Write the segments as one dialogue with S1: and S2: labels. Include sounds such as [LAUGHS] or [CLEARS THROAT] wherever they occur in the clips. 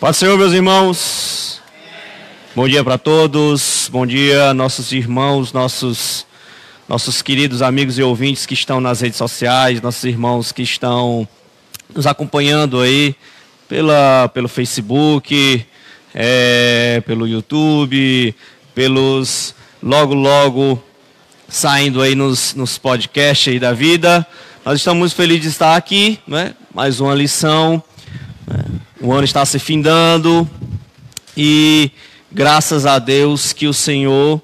S1: Paz Senhor, meus irmãos. Bom dia para todos. Bom dia, nossos irmãos, nossos nossos queridos amigos e ouvintes que estão nas redes sociais, nossos irmãos que estão nos acompanhando aí pela, pelo Facebook, é, pelo YouTube, pelos logo logo saindo aí nos, nos podcasts aí da vida. Nós estamos felizes de estar aqui, né? mais uma lição. Né? O ano está se findando e graças a Deus que o Senhor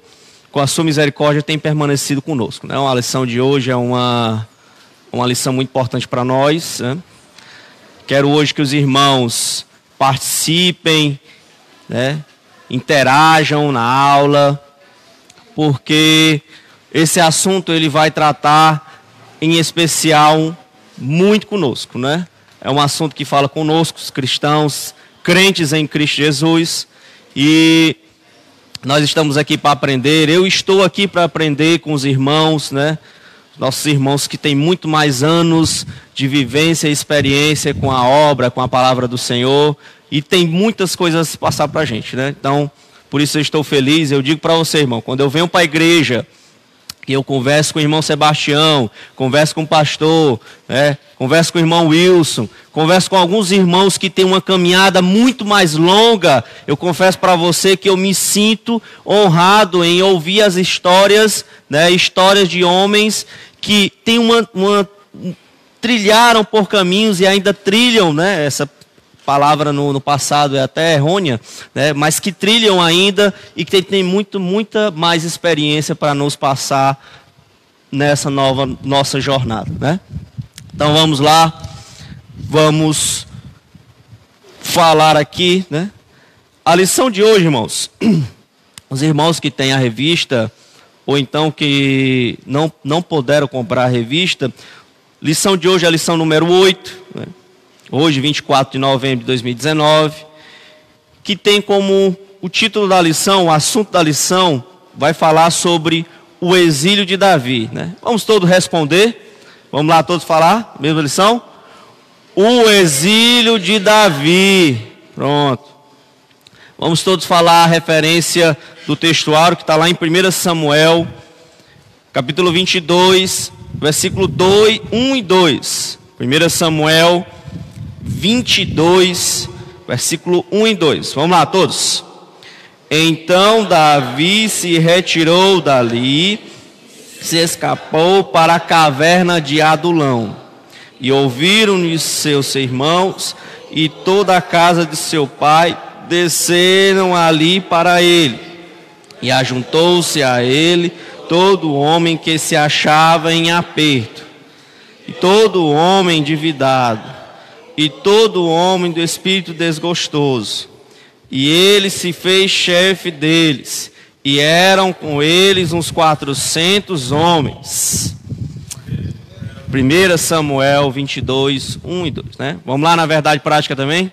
S1: com a sua misericórdia, tem permanecido conosco. Né? A lição de hoje é uma, uma lição muito importante para nós. Né? Quero hoje que os irmãos participem, né? interajam na aula, porque esse assunto ele vai tratar em especial muito conosco, né? É um assunto que fala conosco, os cristãos, crentes em Cristo Jesus, e nós estamos aqui para aprender, eu estou aqui para aprender com os irmãos, né? Nossos irmãos que têm muito mais anos de vivência e experiência com a obra, com a palavra do Senhor, e tem muitas coisas a passar para a gente, né? Então, por isso eu estou feliz. Eu digo para você, irmão, quando eu venho para a igreja, que eu converso com o irmão Sebastião, converso com o pastor, né? converso com o irmão Wilson, converso com alguns irmãos que têm uma caminhada muito mais longa. Eu confesso para você que eu me sinto honrado em ouvir as histórias, né? histórias de homens que têm uma, uma trilharam por caminhos e ainda trilham, né? Essa palavra no, no, passado é até errônea, né, mas que trilham ainda e que tem muito, muita mais experiência para nos passar nessa nova nossa jornada. Né? Então vamos lá, vamos falar aqui. Né? A lição de hoje, irmãos, [CLEARS THROAT] os irmãos que têm a revista, ou então que não, não puderam comprar a revista, lição de hoje é a lição número 8. Né? Hoje, 24 de novembro de 2019, que tem como o título da lição, o assunto da lição, vai falar sobre o exílio de Davi. Né? Vamos todos responder? Vamos lá todos falar? Mesma lição? O exílio de Davi. Pronto. Vamos todos falar a referência do textuário que está lá em 1 Samuel, capítulo 22, versículo 2, 1 e 2. 1 Samuel 22, versículo 1 e 2. Vamos lá, todos. Então Davi se retirou dali, se escapou para a caverna de Adulão. E ouviram-lhe seus irmãos e toda a casa de seu pai desceram ali para ele. E ajuntou-se a ele todo homem que se achava em aperto, e todo homem endividado e todo homem do espírito desgostoso. E ele se fez chefe deles, e eram com eles uns quatrocentos homens. 1 Samuel 22, 1 e 2. Né? Vamos lá na verdade prática também?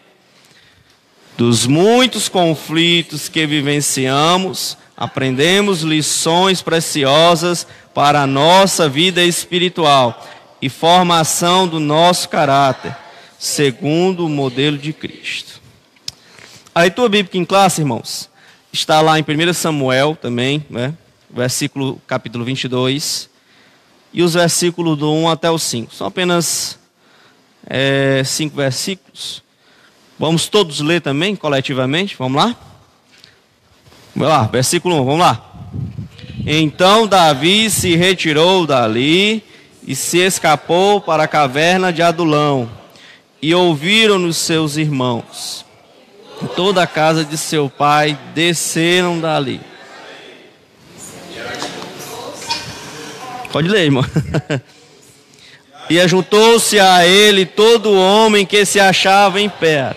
S1: Dos muitos conflitos que vivenciamos, aprendemos lições preciosas para a nossa vida espiritual e formação do nosso caráter segundo o modelo de Cristo. A leitura bíblica em classe, irmãos, está lá em 1 Samuel também, né? versículo capítulo 22, e os versículos do 1 até o 5. São apenas é, cinco versículos. Vamos todos ler também, coletivamente, vamos lá? Vamos lá, versículo 1, vamos lá. Então Davi se retirou dali e se escapou para a caverna de Adulão e ouviram-nos seus irmãos. Toda a casa de seu pai desceram dali. Pode ler, irmão. [LAUGHS] e ajuntou-se a ele todo homem que se achava em pé,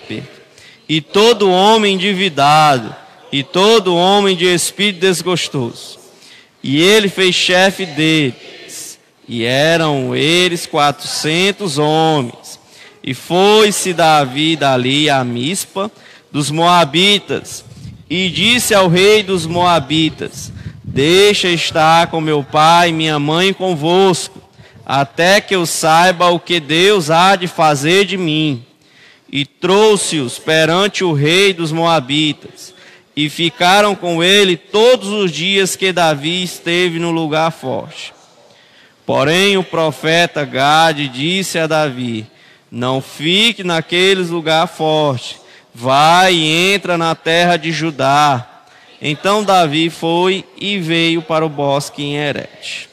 S1: e todo homem endividado, e todo homem de espírito desgostoso. E ele fez chefe deles, e eram eles quatrocentos homens e foi-se Davi dali a Mispa dos Moabitas, e disse ao rei dos Moabitas: Deixa estar com meu pai e minha mãe convosco, até que eu saiba o que Deus há de fazer de mim. e trouxe-os perante o rei dos Moabitas. E ficaram com ele todos os dias que Davi esteve no lugar forte. Porém, o profeta Gade disse a Davi: Não fique naqueles lugar forte, vai e entra na terra de Judá. Então Davi foi e veio para o bosque em Herete.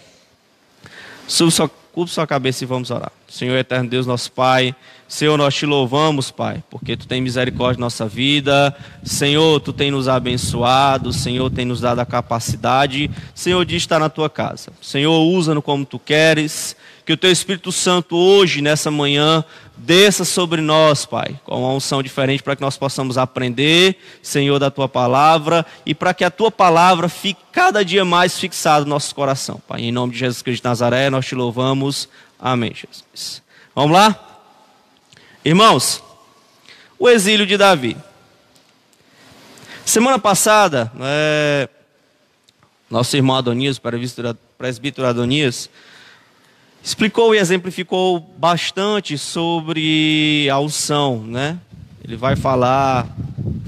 S1: Suba sua, sua cabeça e vamos orar. Senhor eterno Deus, nosso Pai. Senhor, nós te louvamos, Pai, porque tu tem misericórdia da nossa vida. Senhor, tu tem nos abençoado. Senhor, tem nos dado a capacidade. Senhor, de estar na tua casa. Senhor, usa-no como tu queres. Que o teu Espírito Santo hoje, nessa manhã, desça sobre nós, Pai, com uma unção diferente para que nós possamos aprender, Senhor, da tua palavra e para que a tua palavra fique cada dia mais fixada no nosso coração, Pai. Em nome de Jesus Cristo de Nazaré, nós te louvamos. Amém, Jesus. Vamos lá? Irmãos, o exílio de Davi. Semana passada, é, nosso irmão Adonias, presbítero Adonias, explicou e exemplificou bastante sobre a unção, né? Ele vai falar,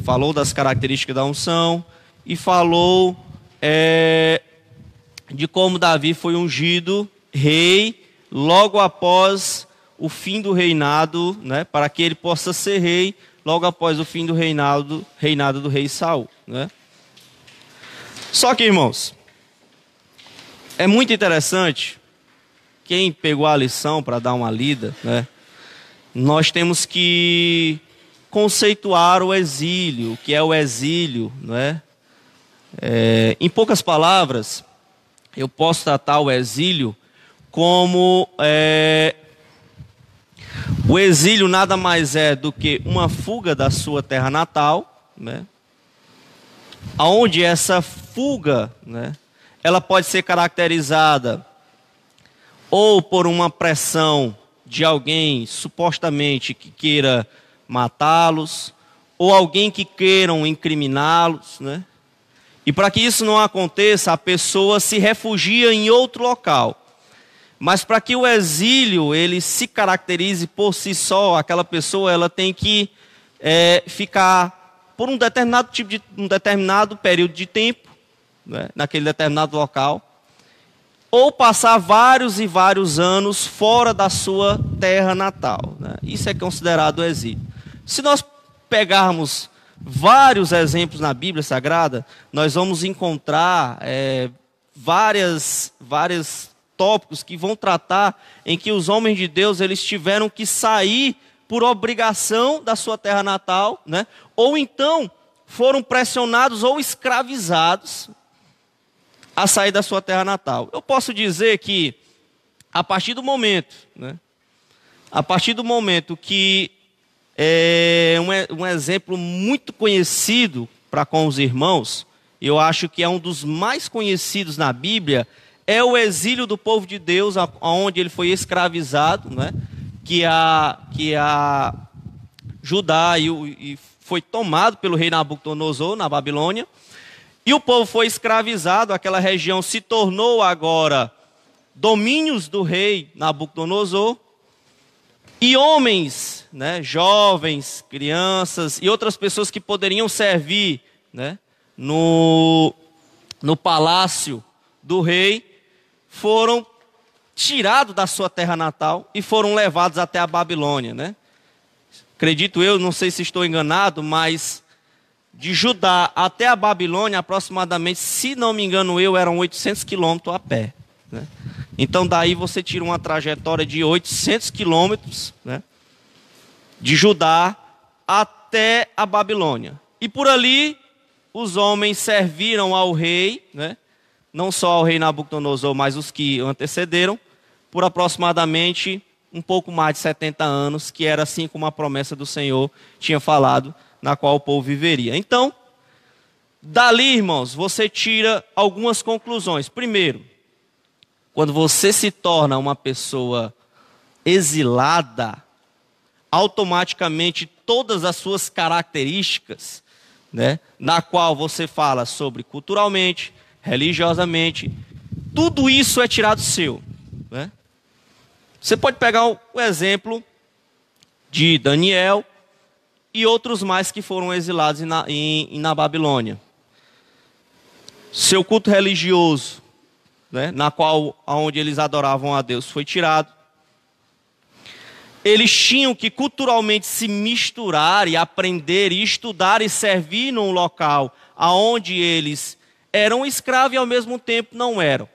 S1: falou das características da unção e falou é, de como Davi foi ungido rei logo após o fim do reinado, né, para que ele possa ser rei logo após o fim do reinado, reinado do rei Saul, né? Só que, irmãos, é muito interessante quem pegou a lição para dar uma lida, né? Nós temos que conceituar o exílio, o que é o exílio, né? É, em poucas palavras, eu posso tratar o exílio como é, o exílio nada mais é do que uma fuga da sua terra natal, né? Aonde essa fuga, né, ela pode ser caracterizada ou por uma pressão de alguém supostamente que queira matá-los, ou alguém que queiram incriminá-los, né? E para que isso não aconteça, a pessoa se refugia em outro local. Mas para que o exílio ele se caracterize por si só, aquela pessoa ela tem que é, ficar por um determinado tipo de um determinado período de tempo, né, naquele determinado local, ou passar vários e vários anos fora da sua terra natal. Né? Isso é considerado exílio. Se nós pegarmos vários exemplos na Bíblia Sagrada, nós vamos encontrar é, várias várias tópicos que vão tratar em que os homens de Deus eles tiveram que sair por obrigação da sua terra natal, né? Ou então foram pressionados ou escravizados a sair da sua terra natal. Eu posso dizer que a partir do momento, né? A partir do momento que é um, um exemplo muito conhecido para com os irmãos, eu acho que é um dos mais conhecidos na Bíblia, é o exílio do povo de Deus, onde ele foi escravizado, né? que, a, que a Judá e, e foi tomado pelo rei Nabucodonosor na Babilônia. E o povo foi escravizado, aquela região se tornou agora domínios do rei Nabucodonosor. E homens, né, jovens, crianças e outras pessoas que poderiam servir né, no, no palácio do rei, foram tirados da sua terra natal e foram levados até a Babilônia, né? Acredito eu, não sei se estou enganado, mas de Judá até a Babilônia, aproximadamente, se não me engano eu, eram 800 quilômetros a pé. Né? Então daí você tira uma trajetória de 800 quilômetros, né? De Judá até a Babilônia. E por ali os homens serviram ao rei, né? não só ao rei Nabucodonosor, mas os que antecederam, por aproximadamente um pouco mais de 70 anos, que era assim como a promessa do Senhor tinha falado, na qual o povo viveria. Então, dali, irmãos, você tira algumas conclusões. Primeiro, quando você se torna uma pessoa exilada, automaticamente todas as suas características, né, na qual você fala sobre culturalmente, religiosamente, tudo isso é tirado seu. Né? Você pode pegar o exemplo de Daniel, e outros mais que foram exilados na, em, na Babilônia. Seu culto religioso, né, na qual onde eles adoravam a Deus, foi tirado. Eles tinham que culturalmente se misturar e aprender e estudar e servir num local aonde eles eram escravos e ao mesmo tempo não eram.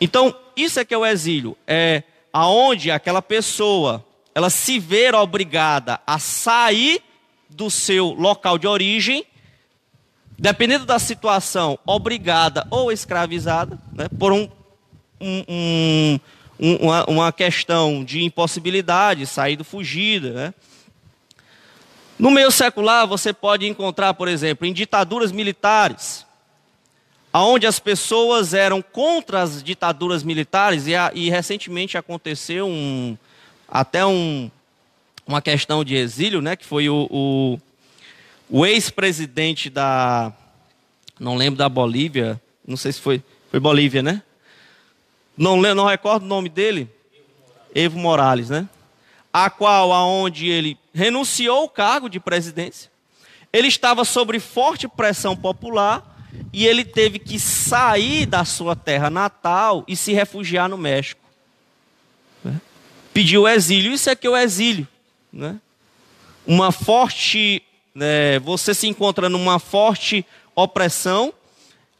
S1: Então, isso é que é o exílio, é aonde aquela pessoa ela se ver obrigada a sair do seu local de origem, dependendo da situação, obrigada ou escravizada, né, por um, um, um, uma, uma, questão de impossibilidade, saído fugida. Né. No meio secular, você pode encontrar, por exemplo, em ditaduras militares, onde as pessoas eram contra as ditaduras militares, e, e recentemente aconteceu um, até um, uma questão de exílio, né, que foi o, o, o ex-presidente da, não lembro da Bolívia, não sei se foi, foi Bolívia, né? Não, não recordo o nome dele, Evo Morales, né? A qual, aonde ele renunciou o cargo de presidência, ele estava sob forte pressão popular e ele teve que sair da sua terra natal e se refugiar no México pediu o exílio. Isso é que é o exílio. Né? Uma forte. Né, você se encontra numa forte opressão,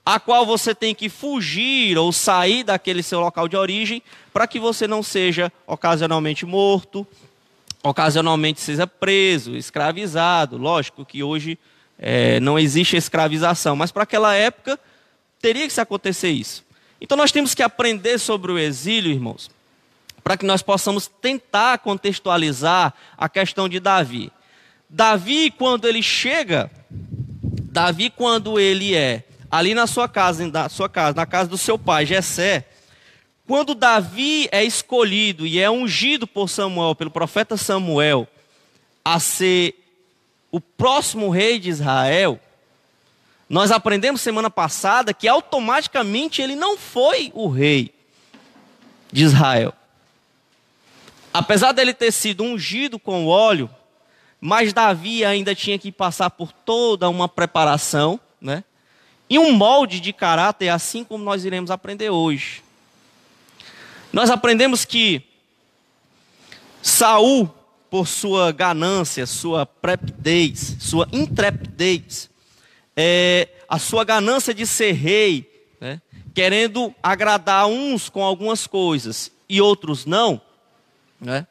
S1: a qual você tem que fugir ou sair daquele seu local de origem, para que você não seja ocasionalmente morto, ocasionalmente seja preso, escravizado. Lógico que hoje é, não existe escravização, mas para aquela época teria que se acontecer isso. Então nós temos que aprender sobre o exílio, irmãos, para que nós possamos tentar contextualizar a questão de Davi. Davi, quando ele chega, Davi, quando ele é ali na sua casa, na sua casa, na casa do seu pai, Jessé, quando Davi é escolhido e é ungido por Samuel, pelo profeta Samuel, a ser o próximo rei de Israel, nós aprendemos semana passada que automaticamente ele não foi o rei de Israel. Apesar dele ter sido ungido com óleo, mas Davi ainda tinha que passar por toda uma preparação, né? E um molde de caráter, assim como nós iremos aprender hoje. Nós aprendemos que Saul, por sua ganância, sua prepidez, sua intrepidez, é, a sua ganância de ser rei, né? querendo agradar uns com algumas coisas e outros não, né?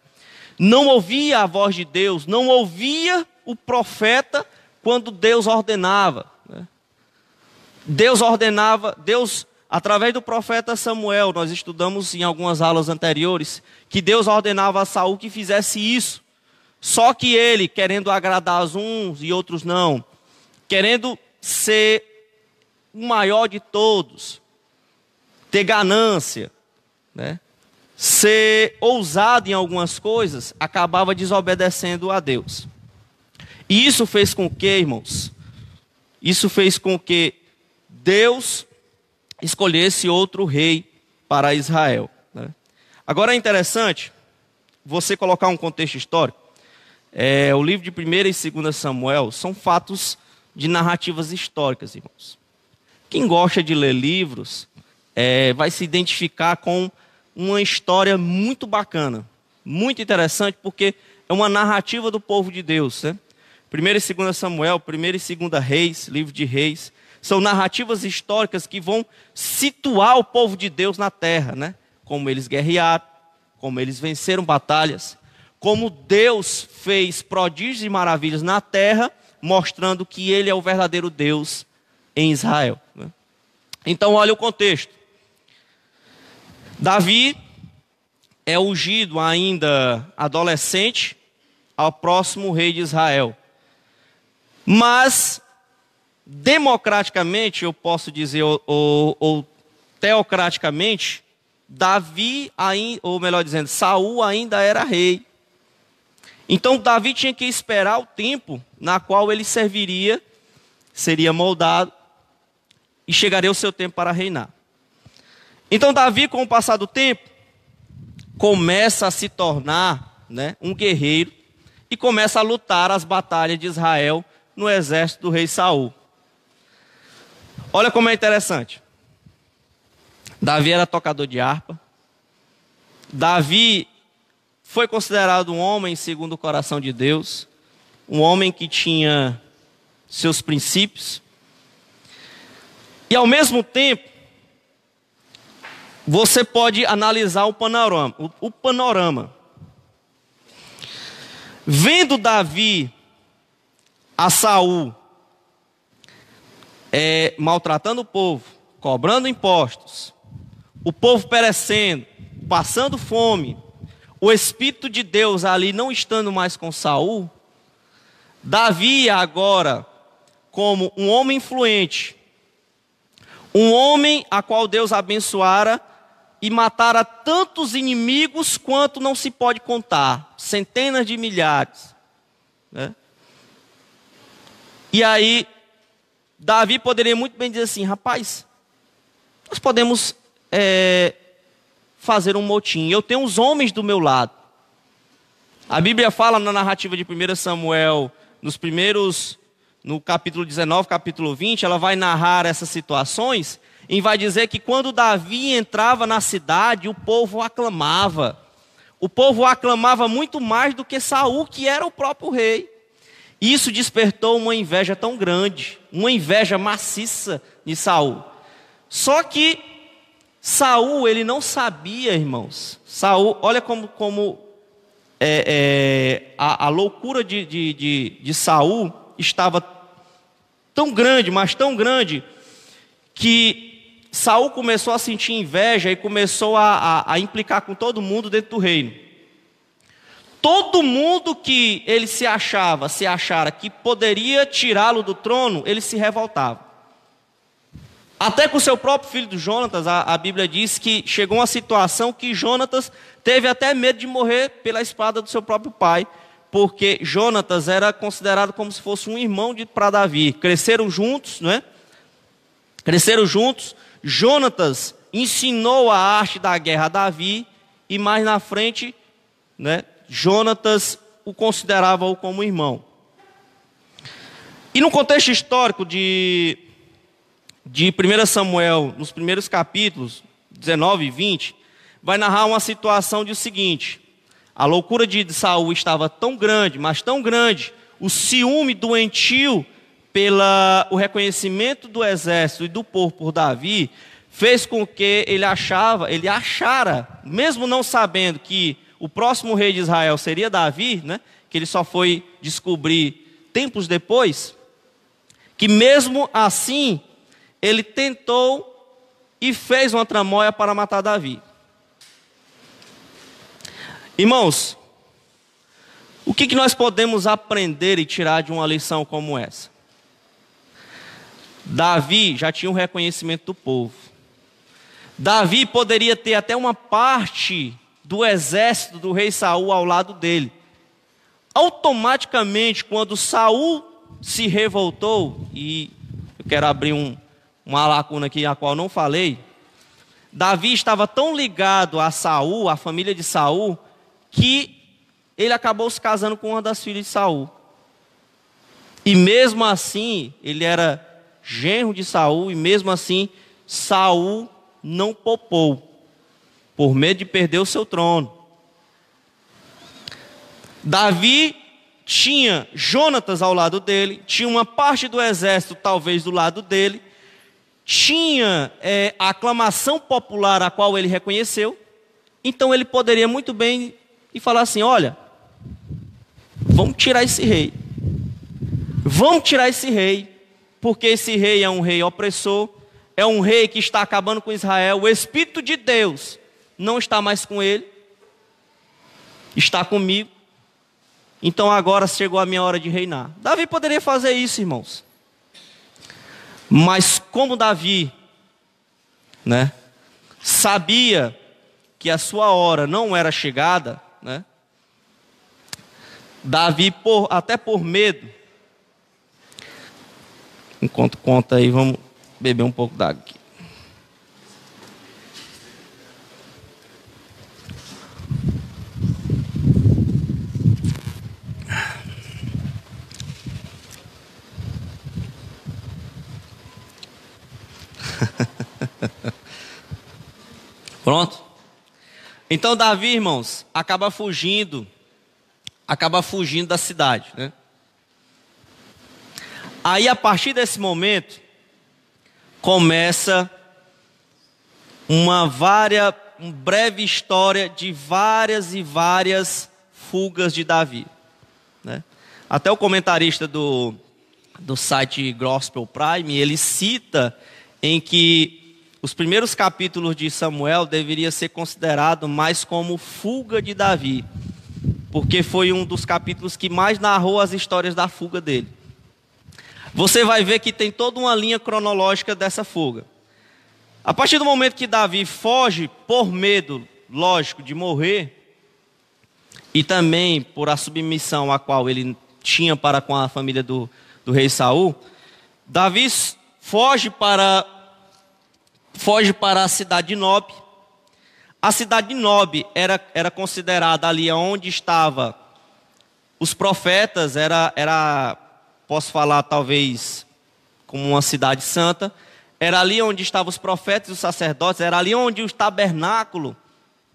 S1: Não ouvia a voz de Deus, não ouvia o profeta quando Deus ordenava. Né? Deus ordenava, Deus, através do profeta Samuel, nós estudamos em algumas aulas anteriores, que Deus ordenava a Saul que fizesse isso. Só que ele, querendo agradar uns e outros não, querendo ser o maior de todos, ter ganância, né? Ser ousado em algumas coisas, acabava desobedecendo a Deus. E isso fez com que, irmãos, isso fez com que Deus escolhesse outro rei para Israel. Né? Agora é interessante você colocar um contexto histórico. É, o livro de 1 e 2 Samuel são fatos de narrativas históricas, irmãos. Quem gosta de ler livros é, vai se identificar com uma história muito bacana, muito interessante, porque é uma narrativa do povo de Deus. Né? 1 e 2 Samuel, 1 e 2 Reis, livro de Reis, são narrativas históricas que vão situar o povo de Deus na terra, né? como eles guerrearam, como eles venceram batalhas, como Deus fez prodígios e maravilhas na terra, mostrando que Ele é o verdadeiro Deus em Israel. Né? Então, olha o contexto. Davi é ungido ainda adolescente ao próximo rei de Israel. Mas, democraticamente, eu posso dizer, ou, ou, ou teocraticamente, Davi, ou melhor dizendo, Saul ainda era rei. Então Davi tinha que esperar o tempo na qual ele serviria, seria moldado e chegaria o seu tempo para reinar. Então, Davi, com o passar do tempo, começa a se tornar né, um guerreiro e começa a lutar as batalhas de Israel no exército do rei Saul. Olha como é interessante. Davi era tocador de harpa. Davi foi considerado um homem segundo o coração de Deus, um homem que tinha seus princípios. E ao mesmo tempo, você pode analisar o panorama. O, o panorama. Vendo Davi a Saul é, maltratando o povo, cobrando impostos, o povo perecendo, passando fome, o Espírito de Deus ali não estando mais com Saul, Davi agora, como um homem influente, um homem a qual Deus abençoara e matara tantos inimigos quanto não se pode contar, centenas de milhares. Né? E aí, Davi poderia muito bem dizer assim: rapaz, nós podemos é, fazer um motim, eu tenho os homens do meu lado. A Bíblia fala na narrativa de 1 Samuel, nos primeiros, no capítulo 19, capítulo 20, ela vai narrar essas situações e vai dizer que quando Davi entrava na cidade, o povo aclamava. O povo aclamava muito mais do que Saul, que era o próprio rei. Isso despertou uma inveja tão grande, uma inveja maciça de Saul. Só que Saul, ele não sabia, irmãos. Saul, olha como, como é, é, a, a, loucura de, de, de, de Saul estava tão grande, mas tão grande, que Saul começou a sentir inveja e começou a, a, a implicar com todo mundo dentro do reino todo mundo que ele se achava, se achara que poderia tirá-lo do trono, ele se revoltava. Até com o seu próprio filho do Jonatas, a, a, Bíblia diz que chegou uma situação que Jonatas teve até medo de morrer pela espada do seu próprio pai, porque Jonatas era considerado como se fosse um irmão para Davi. Cresceram juntos, não é? Cresceram juntos. Jonatas ensinou a arte da guerra a Davi e mais na frente, né, Jonatas o considerava como irmão. E no contexto histórico de, de 1 Samuel, nos primeiros capítulos, 19 e 20, vai narrar uma situação de o seguinte: a loucura de Saul estava tão grande, mas tão grande, o ciúme doentio pelo o reconhecimento do exército e do povo por Davi, fez com que ele achava, ele achara, mesmo não sabendo que o próximo rei de Israel seria Davi, né? que ele só foi descobrir tempos depois, que mesmo assim ele tentou e fez uma tramóia para matar Davi. Irmãos, o que, que nós podemos aprender e tirar de uma lição como essa? Davi já tinha um reconhecimento do povo. Davi poderia ter até uma parte do exército do rei Saul ao lado dele. Automaticamente, quando Saul se revoltou, e eu quero abrir um, uma lacuna aqui a qual não falei, Davi estava tão ligado a Saul, a família de Saul, que ele acabou se casando com uma das filhas de Saul. E mesmo assim, ele era genro de Saul, e mesmo assim, Saul não popou por medo de perder o seu trono. Davi tinha Jonatas ao lado dele, tinha uma parte do exército talvez do lado dele, tinha é, a aclamação popular a qual ele reconheceu, então ele poderia muito bem e falar assim: olha, vamos tirar esse rei, vamos tirar esse rei, porque esse rei é um rei opressor, é um rei que está acabando com Israel, o Espírito de Deus não está mais com ele, está comigo. Então agora chegou a minha hora de reinar. Davi poderia fazer isso, irmãos. Mas como Davi, né, sabia que a sua hora não era chegada, né? Davi, por, até por medo, Enquanto conta aí, vamos beber um pouco d'água aqui. [LAUGHS] Pronto? Então Davi, irmãos, acaba fugindo, acaba fugindo da cidade, né? Aí a partir desse momento começa uma uma breve história de várias e várias fugas de Davi, né? Até o comentarista do, do site Gospel Prime, ele cita em que os primeiros capítulos de Samuel deveria ser considerado mais como fuga de Davi, porque foi um dos capítulos que mais narrou as histórias da fuga dele. Você vai ver que tem toda uma linha cronológica dessa fuga. A partir do momento que Davi foge por medo, lógico, de morrer, e também por a submissão a qual ele tinha para com a família do, do rei Saul, Davi foge para foge para a cidade de Nob. A cidade de Nob era, era considerada ali onde estava os profetas, era, era, posso falar talvez como uma cidade santa, era ali onde estavam os profetas e os sacerdotes, era ali onde o tabernáculo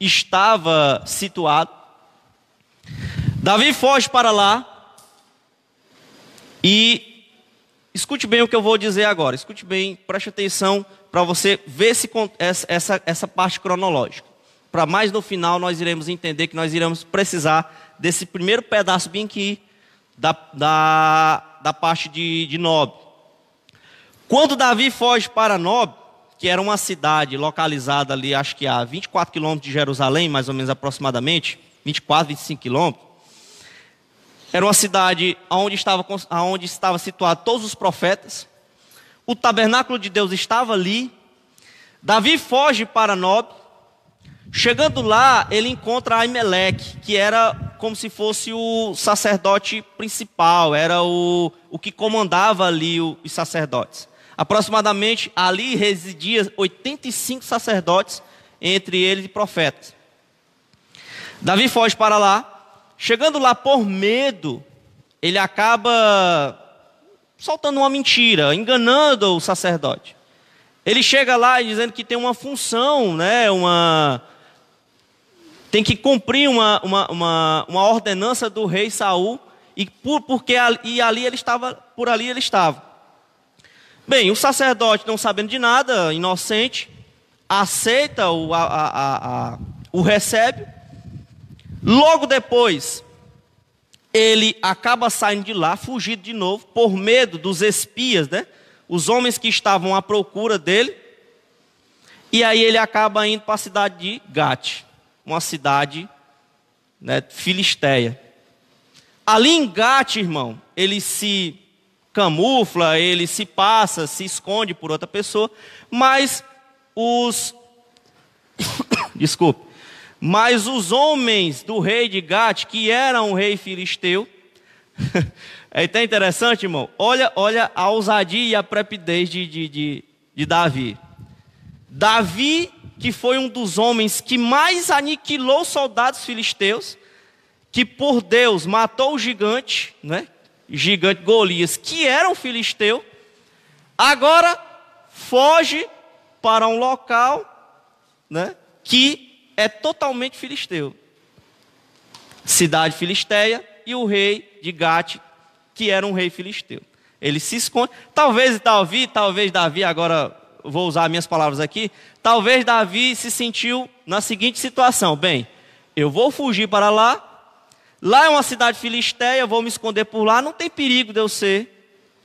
S1: estava situado. Davi foge para lá e escute bem o que eu vou dizer agora, escute bem, preste atenção para você ver esse, essa, essa parte cronológica. Para mais no final nós iremos entender que nós iremos precisar desse primeiro pedaço bem aqui da, da, da parte de, de Nob. Quando Davi foge para Nob, que era uma cidade localizada ali, acho que a 24 quilômetros de Jerusalém, mais ou menos aproximadamente, 24, 25 quilômetros, era uma cidade onde estava, onde estava situado todos os profetas, o tabernáculo de Deus estava ali. Davi foge para Nob. Chegando lá, ele encontra Aimeleque, que era como se fosse o sacerdote principal, era o, o que comandava ali os sacerdotes. Aproximadamente ali residia 85 sacerdotes, entre eles e profetas. Davi foge para lá. Chegando lá por medo, ele acaba soltando uma mentira, enganando o sacerdote. Ele chega lá dizendo que tem uma função, né, uma tem que cumprir uma, uma, uma, uma ordenança do rei Saul e por, porque e ali ele estava, por ali ele estava. Bem, o sacerdote não sabendo de nada, inocente, aceita o, a, a, a, o recebe. Logo depois, ele acaba saindo de lá, fugido de novo, por medo dos espias, né? Os homens que estavam à procura dele. E aí ele acaba indo para a cidade de Gate, uma cidade né, filisteia. Ali em Gate, irmão, ele se camufla, ele se passa, se esconde por outra pessoa, mas os [COUGHS] desculpe, mas os homens do rei de Gate, que era um rei filisteu, [LAUGHS] é até interessante, irmão. Olha, olha a ousadia e a prepidez de, de, de, de Davi. Davi, que foi um dos homens que mais aniquilou soldados filisteus, que por Deus matou o gigante, né? gigante Golias, que era um filisteu, agora foge para um local né? que é totalmente filisteu. Cidade filisteia e o rei de Gate, que era um rei filisteu. Ele se esconde. Talvez Davi, talvez Davi, agora vou usar minhas palavras aqui, talvez Davi se sentiu na seguinte situação: bem, eu vou fugir para lá, lá é uma cidade filisteia, vou me esconder por lá, não tem perigo de eu ser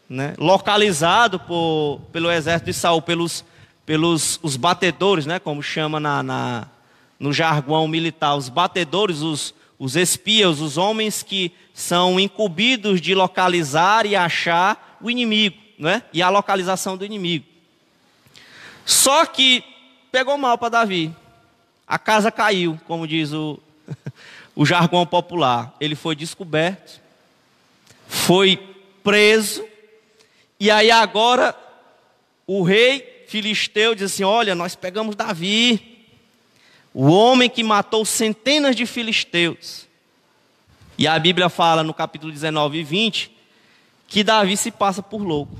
S1: né, localizado por, pelo exército de Saul, pelos, pelos os batedores, né, como chama na, na, no jargão militar, os batedores, os, os espias, os homens que são incumbidos de localizar e achar o inimigo, né? e a localização do inimigo. Só que pegou mal para Davi. A casa caiu, como diz o, [LAUGHS] o jargão popular. Ele foi descoberto, foi preso, e aí agora o rei filisteu diz assim: Olha, nós pegamos Davi, o homem que matou centenas de filisteus. E a Bíblia fala no capítulo 19 e 20 que Davi se passa por louco.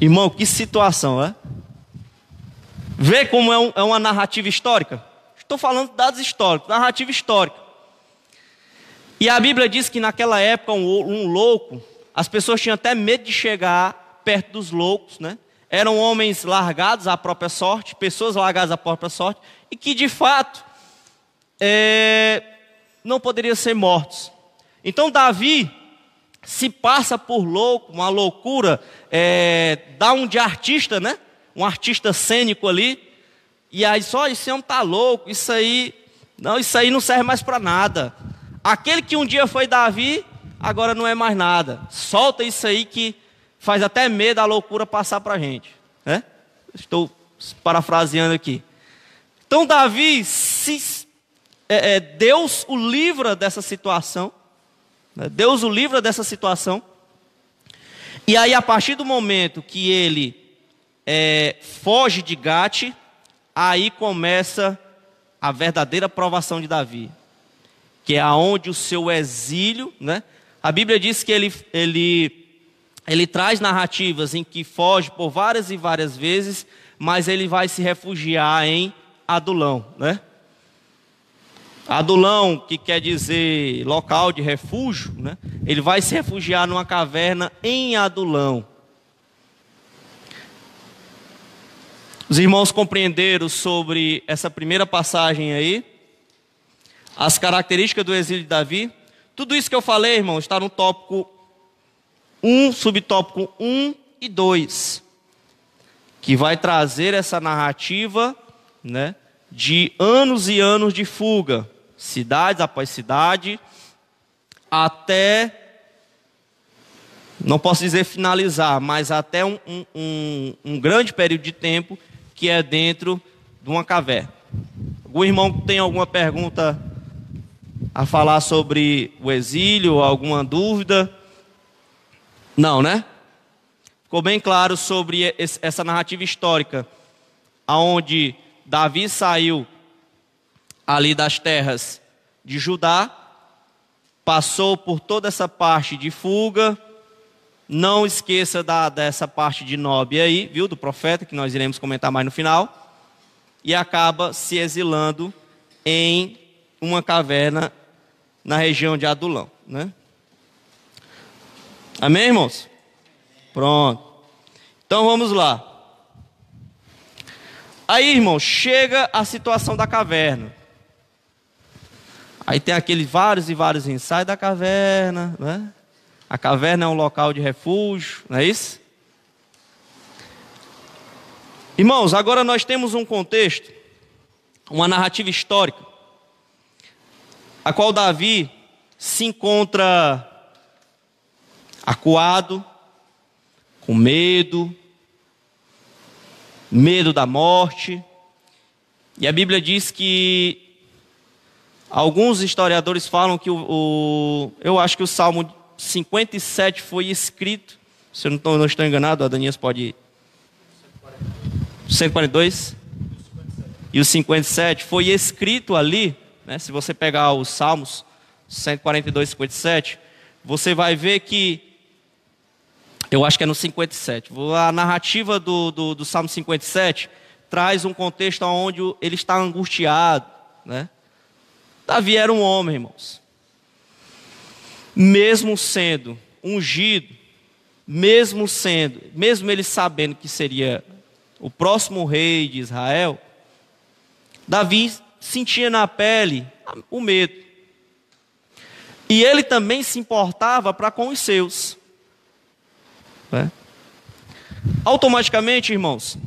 S1: Irmão, que situação, é? Vê como é, um, é uma narrativa histórica? Estou falando de dados históricos, narrativa histórica. E a Bíblia diz que naquela época um, um louco, as pessoas tinham até medo de chegar perto dos loucos, né? Eram homens largados à própria sorte, pessoas largadas à própria sorte, e que de fato é, não poderiam ser mortos. Então Davi se passa por louco, uma loucura, é, dá um de artista, né? Um artista cênico ali, e aí só esse homem tá louco, isso aí, não, isso aí não serve mais para nada. Aquele que um dia foi Davi, agora não é mais nada. Solta isso aí que faz até medo a loucura passar para a gente. Né? Estou parafraseando aqui. Então Davi, se, é, é, Deus o livra dessa situação. Né? Deus o livra dessa situação. E aí, a partir do momento que ele é, foge de Gate, aí começa a verdadeira provação de Davi, que é aonde o seu exílio, né? A Bíblia diz que ele, ele, ele traz narrativas em que foge por várias e várias vezes, mas ele vai se refugiar em Adulão, né? Adulão, que quer dizer local de refúgio, né? Ele vai se refugiar numa caverna em Adulão. Os irmãos compreenderam sobre essa primeira passagem aí, as características do exílio de Davi. Tudo isso que eu falei, irmão, está no tópico 1, subtópico 1 e 2, que vai trazer essa narrativa, né, de anos e anos de fuga, cidades após cidade, até não posso dizer finalizar, mas até um, um, um, grande período de tempo que é dentro de uma caverna. Algum irmão tem alguma pergunta a falar sobre o exílio, alguma dúvida? Não, né? Ficou bem claro sobre essa narrativa histórica, aonde Davi saiu ali das terras de Judá, passou por toda essa parte de fuga, não esqueça da, dessa parte de Nob aí, viu, do profeta, que nós iremos comentar mais no final. E acaba se exilando em uma caverna na região de Adulão. Né? Amém, irmãos? Pronto. Então vamos lá. Aí, irmãos, chega a situação da caverna. Aí tem aqueles vários e vários ensaios da caverna, né? A caverna é um local de refúgio, não é isso? Irmãos, agora nós temos um contexto, uma narrativa histórica, a qual Davi se encontra acuado, com medo, medo da morte. E a Bíblia diz que alguns historiadores falam que o, o eu acho que o Salmo 57 foi escrito, se eu não estou, não estou enganado, a Danias pode. 142 e o 57 foi escrito ali, né, se você pegar os Salmos 142 e 57, você vai ver que eu acho que é no 57. A narrativa do, do, do Salmo 57 traz um contexto onde ele está angustiado. Né? Davi era um homem, irmãos mesmo sendo ungido, mesmo sendo, mesmo ele sabendo que seria o próximo rei de Israel, Davi sentia na pele o medo. E ele também se importava para com os seus. Né? Automaticamente, irmãos,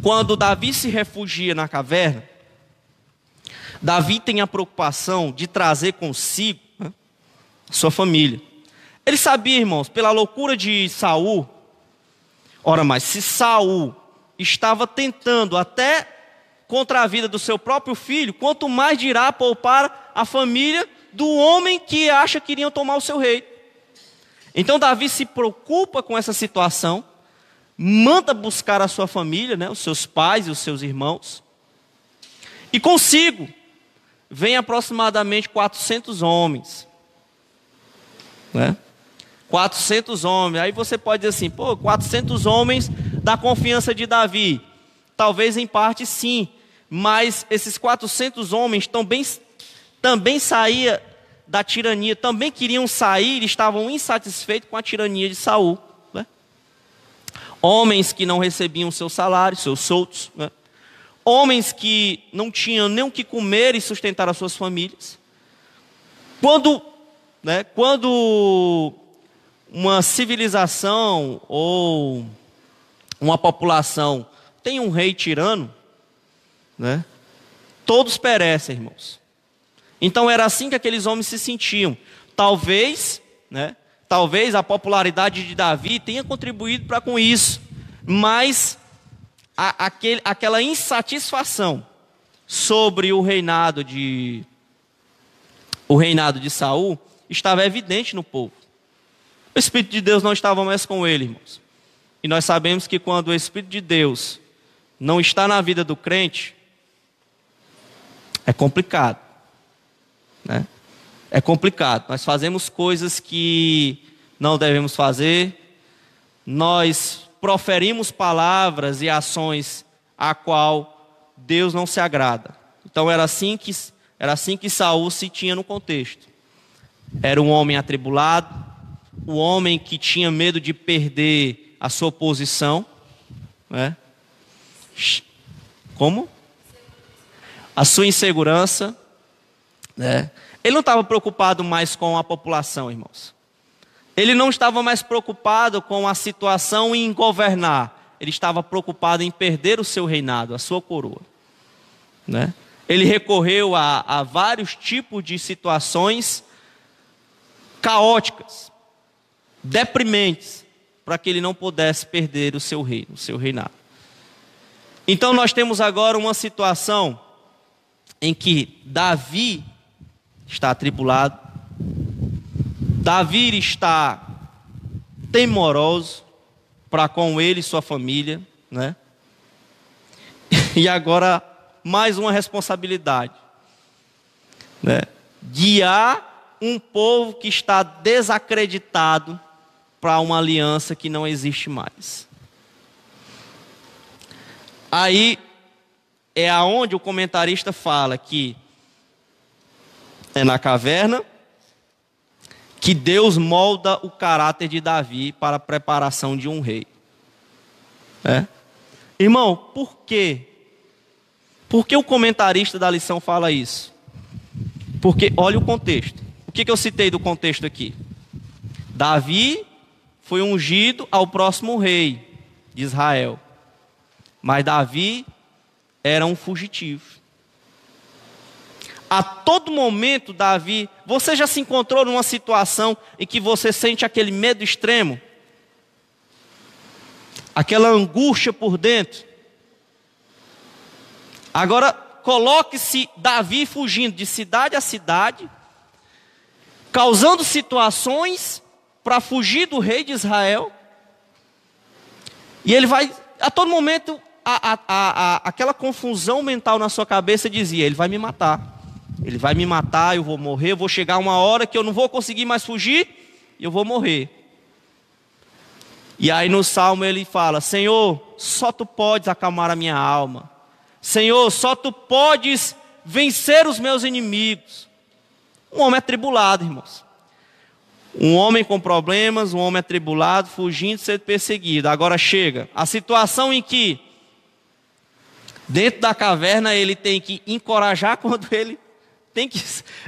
S1: quando Davi se refugia na caverna, Davi tem a preocupação de trazer consigo sua família. Ele sabia, irmãos, pela loucura de Saul. Ora, mas se Saul estava tentando até contra a vida do seu próprio filho, quanto mais dirá poupar a família do homem que acha que iriam tomar o seu rei. Então Davi se preocupa com essa situação, manda buscar a sua família, né, os seus pais e os seus irmãos, e consigo vem aproximadamente 400 homens. Né? 400 homens. Aí você pode dizer assim, pô, 400 homens da confiança de Davi. Talvez em parte sim, mas esses 400 homens também, também saía da tirania, também queriam sair, estavam insatisfeitos com a tirania de Saul. Né? Homens que não recebiam seu salário, seus soltos, né? Homens que não tinham nem o que comer e sustentar as suas famílias. Quando, né, quando uma civilização ou uma população tem um rei tirano, né? Todos perecem, irmãos. Então era assim que aqueles homens se sentiam. Talvez, né? Talvez a popularidade de Davi tenha contribuído para com isso, mas a, aquele, aquela insatisfação sobre o reinado de o reinado de Saul estava evidente no povo. O Espírito de Deus não estava mais com ele, irmãos. E nós sabemos que quando o Espírito de Deus não está na vida do crente, é complicado. Né? É complicado. Nós fazemos coisas que não devemos fazer, nós proferimos palavras e ações a qual Deus não se agrada. Então era assim que era assim que Saul se tinha no contexto. Era um homem atribulado, um homem que tinha medo de perder a sua posição, né? Como? A sua insegurança, né? Ele não estava preocupado mais com a população, irmãos. Ele não estava mais preocupado com a situação em governar. Ele estava preocupado em perder o seu reinado, a sua coroa. Né? Ele recorreu a, a vários tipos de situações caóticas, deprimentes, para que ele não pudesse perder o seu reino, o seu reinado. Então nós temos agora uma situação em que Davi está atribulado, Davi está temoroso para com ele e sua família, né? [LAUGHS] E agora mais uma responsabilidade, né? Guiar um povo que está desacreditado para uma aliança que não existe mais. Aí é aonde o comentarista fala que é na caverna que Deus molda o caráter de Davi para a preparação de um rei. É? Irmão, por quê? Por que o comentarista da lição fala isso? Porque olha o contexto. O que, que eu citei do contexto aqui? Davi foi ungido ao próximo rei de Israel. Mas Davi era um fugitivo. A todo momento, Davi, você já se encontrou numa situação em que você sente aquele medo extremo? Aquela angústia por dentro? Agora, coloque-se Davi fugindo de cidade a cidade, causando situações para fugir do rei de Israel. E ele vai, a todo momento, a, a, a, aquela confusão mental na sua cabeça dizia: Ele vai me matar. Ele vai me matar, eu vou morrer, eu vou chegar uma hora que eu não vou conseguir mais fugir e eu vou morrer. E aí no salmo ele fala: Senhor, só tu podes acalmar a minha alma. Senhor, só tu podes vencer os meus inimigos. Um homem atribulado, irmãos. Um homem com problemas, um homem atribulado, fugindo de ser perseguido. Agora chega a situação em que, dentro da caverna, ele tem que encorajar [LAUGHS] quando ele tem que,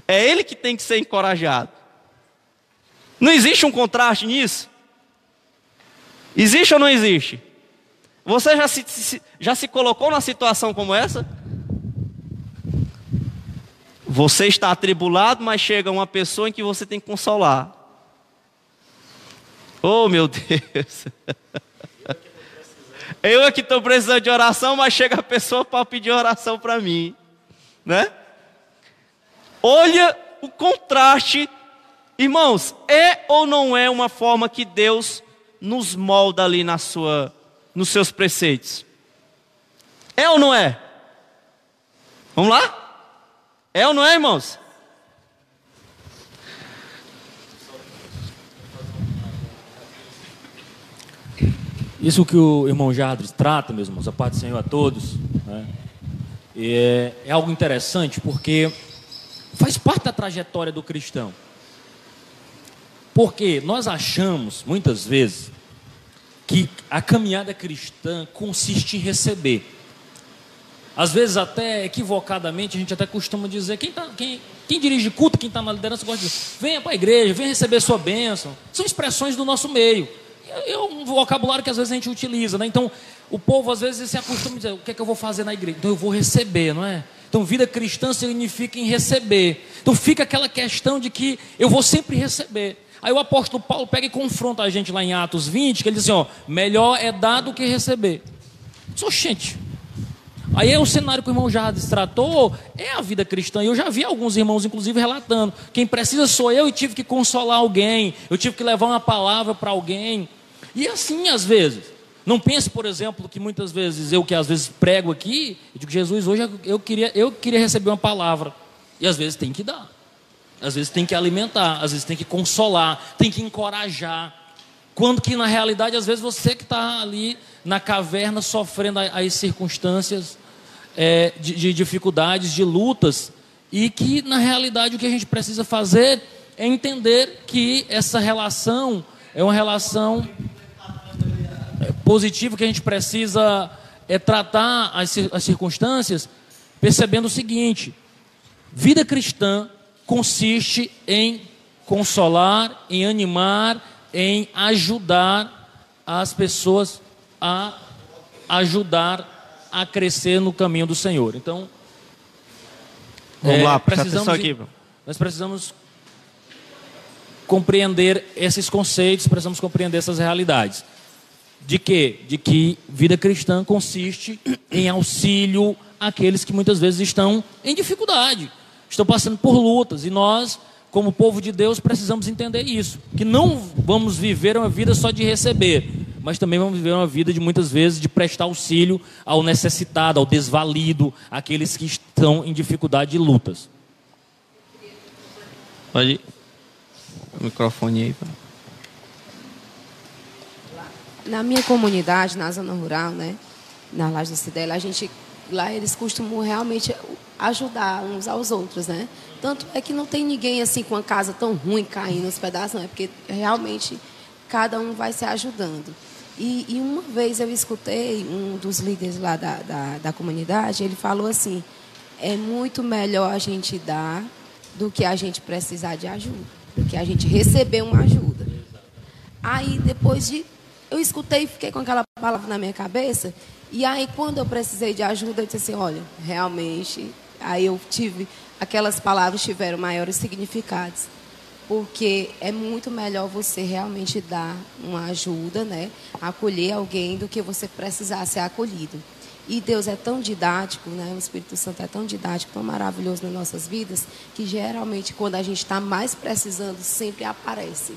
S1: é ele que tem que ser encorajado. Não existe um contraste nisso? Existe ou não existe? Você já se, já se colocou numa situação como essa? Você está atribulado, mas chega uma pessoa em que você tem que consolar. Oh, meu Deus. [LAUGHS] Eu é que estou precisando de oração, mas chega a pessoa para pedir oração para mim. Né? Olha o contraste. Irmãos, é ou não é uma forma que Deus nos molda ali na sua, nos seus preceitos? É ou não é? Vamos lá? É ou não é, irmãos?
S2: Isso que o irmão Jardres trata, meus irmãos, a paz do Senhor a todos, né? é, é algo interessante porque faz parte da trajetória do cristão. Porque nós achamos, muitas vezes, que a caminhada cristã consiste em receber. Às vezes, até equivocadamente, a gente até costuma dizer: quem, tá, quem, quem dirige culto, quem está na liderança, gosta de venha para a igreja, venha receber sua bênção. São expressões do nosso meio. É um vocabulário que às vezes a gente utiliza, né? Então, o povo às vezes se acostuma a dizer: o que é que eu vou fazer na igreja? Então, eu vou receber, não é? Então, vida cristã significa em receber. Então, fica aquela questão de que eu vou sempre receber. Aí o apóstolo Paulo pega e confronta a gente lá em Atos 20, que ele diz assim: ó, melhor é dar do que receber. Sou gente. Aí é o cenário que o irmão já tratou, é a vida cristã. E eu já vi alguns irmãos, inclusive, relatando: quem precisa sou eu e tive que consolar alguém, eu tive que levar uma palavra para alguém. E assim, às vezes. Não pense, por exemplo, que muitas vezes eu que às vezes prego aqui, eu digo, Jesus, hoje eu queria, eu queria receber uma palavra. E às vezes tem que dar. Às vezes tem que alimentar, às vezes tem que consolar, tem que encorajar. Quando que na realidade, às vezes você que está ali na caverna sofrendo as circunstâncias é, de, de dificuldades, de lutas, e que na realidade o que a gente precisa fazer é entender que essa relação é uma relação positivo que a gente precisa é tratar as, as circunstâncias percebendo o seguinte: vida cristã consiste em consolar, em animar, em ajudar as pessoas a ajudar a crescer no caminho do Senhor. Então,
S1: vamos é, lá, precisamos aqui.
S2: Nós precisamos compreender esses conceitos, precisamos compreender essas realidades. De quê? De que vida cristã consiste em auxílio àqueles que muitas vezes estão em dificuldade, estão passando por lutas, e nós, como povo de Deus, precisamos entender isso, que não vamos viver uma vida só de receber, mas também vamos viver uma vida de muitas vezes de prestar auxílio ao necessitado, ao desvalido, àqueles que estão em dificuldade e lutas.
S1: Pode o microfone aí.
S3: Na minha comunidade, na zona rural, né, na Laje da Cidela, a gente lá eles costumam realmente ajudar uns aos outros, né? Tanto é que não tem ninguém assim com a casa tão ruim caindo nos pedaços, não é porque realmente cada um vai se ajudando. E, e uma vez eu escutei um dos líderes lá da, da, da comunidade, ele falou assim: é muito melhor a gente dar do que a gente precisar de ajuda, do que a gente receber uma ajuda. Aí depois de eu escutei e fiquei com aquela palavra na minha cabeça. E aí, quando eu precisei de ajuda, eu disse assim: olha, realmente. Aí eu tive. Aquelas palavras tiveram maiores significados. Porque é muito melhor você realmente dar uma ajuda, né? Acolher alguém do que você precisar ser acolhido. E Deus é tão didático, né? O Espírito Santo é tão didático, tão maravilhoso nas nossas vidas, que geralmente quando a gente está mais precisando, sempre aparece.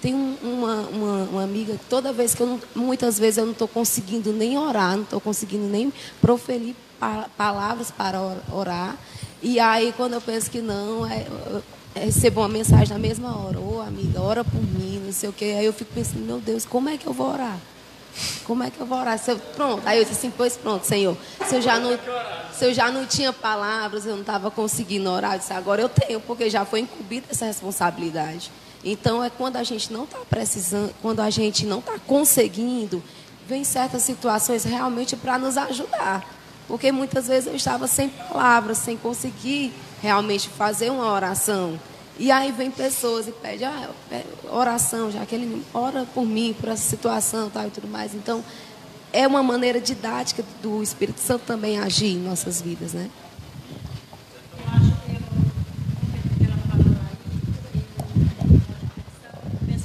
S3: Tem uma, uma, uma, amiga que toda vez que eu não, muitas vezes eu não estou conseguindo nem orar, não estou conseguindo nem proferir pa palavras para orar. E aí quando eu penso que não, é, eu recebo uma mensagem na mesma hora, ô oh, amiga, ora por mim, não sei o quê. Aí eu fico pensando, meu Deus, como é que eu vou orar? Como é que eu vou orar? Eu, pronto, aí eu disse assim, pois pronto, Senhor. Se eu já não, se eu já não tinha palavras, eu não estava conseguindo orar, eu disse, agora eu tenho, porque já foi incumbida essa responsabilidade. Então é quando a gente não está precisando, quando a gente não está conseguindo, vem certas situações realmente para nos ajudar. Porque muitas vezes eu estava sem palavras, sem conseguir realmente fazer uma oração. E aí vem pessoas e pedem ah, oração, já que ele ora por mim, por essa situação tal, e tudo mais. Então, é uma maneira didática do Espírito Santo também agir em nossas vidas, né?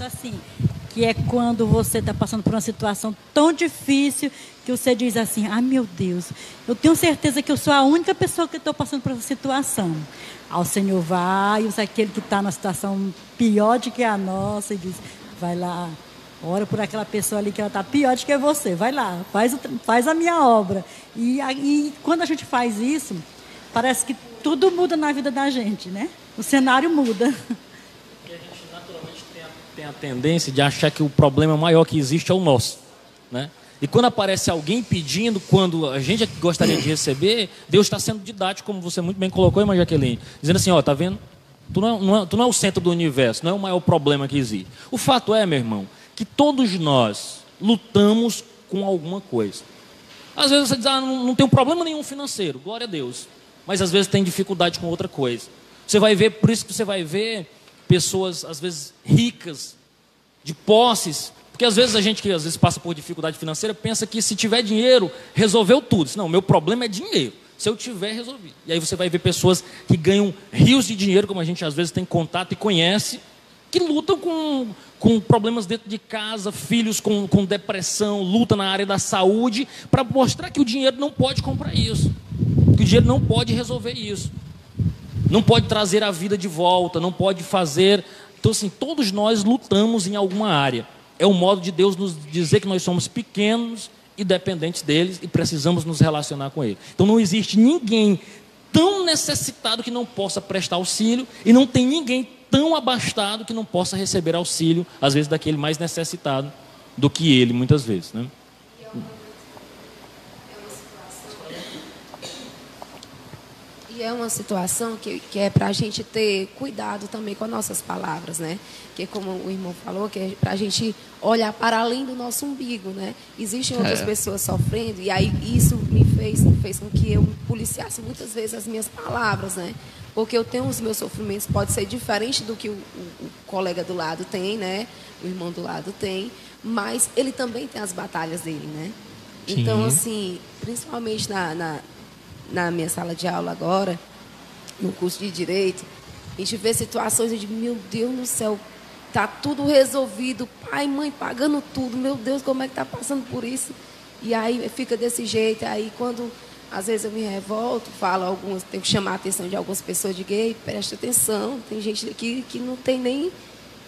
S4: Assim, que é quando você está passando por uma situação tão difícil que você diz assim: ah, meu Deus, eu tenho certeza que eu sou a única pessoa que estou passando por essa situação. Ao Senhor vai, usa aquele que está numa situação pior do que a nossa e diz: vai lá, ora por aquela pessoa ali que ela está pior do que você, vai lá, faz, faz a minha obra. E, e quando a gente faz isso, parece que tudo muda na vida da gente, né? O cenário muda. [LAUGHS]
S2: tem a tendência de achar que o problema maior que existe é o nosso. Né? E quando aparece alguém pedindo, quando a gente gostaria de receber, Deus está sendo didático, como você muito bem colocou, irmã Jaqueline. Dizendo assim, ó, tá vendo? Tu não, é, não é, tu não é o centro do universo, não é o maior problema que existe. O fato é, meu irmão, que todos nós lutamos com alguma coisa. Às vezes você diz, ah, não, não tem um problema nenhum financeiro, glória a Deus. Mas às vezes tem dificuldade com outra coisa. Você vai ver, por isso que você vai ver pessoas, às vezes, ricas, de posses, porque às vezes a gente que às vezes passa por dificuldade financeira pensa que se tiver dinheiro, resolveu tudo. Não, meu problema é dinheiro. Se eu tiver, resolvi. E aí você vai ver pessoas que ganham rios de dinheiro, como a gente às vezes tem contato e conhece, que lutam com, com problemas dentro de casa, filhos com, com depressão, luta na área da saúde, para mostrar que o dinheiro não pode comprar isso. Que o dinheiro não pode resolver isso. Não pode trazer a vida de volta, não pode fazer. Então, assim, todos nós lutamos em alguma área é o modo de Deus nos dizer que nós somos pequenos e dependentes deles e precisamos nos relacionar com ele. Então não existe ninguém tão necessitado que não possa prestar auxílio e não tem ninguém tão abastado que não possa receber auxílio, às vezes daquele mais necessitado do que ele, muitas vezes, né?
S3: E é uma situação que, que é para a gente ter cuidado também com as nossas palavras, né? Que como o irmão falou, que é para a gente olhar para além do nosso umbigo, né? Existem outras é. pessoas sofrendo e aí isso me fez, fez com que eu policiasse muitas vezes as minhas palavras, né? Porque eu tenho os meus sofrimentos, pode ser diferente do que o, o, o colega do lado tem, né? O irmão do lado tem, mas ele também tem as batalhas dele, né? Então, assim, principalmente na, na na minha sala de aula agora, no curso de Direito, a gente vê situações de, meu Deus do céu, tá tudo resolvido, pai, mãe pagando tudo, meu Deus, como é que tá passando por isso? E aí fica desse jeito, aí quando às vezes eu me revolto, falo algumas, tenho que chamar a atenção de algumas pessoas de gay, preste atenção, tem gente aqui que não tem nem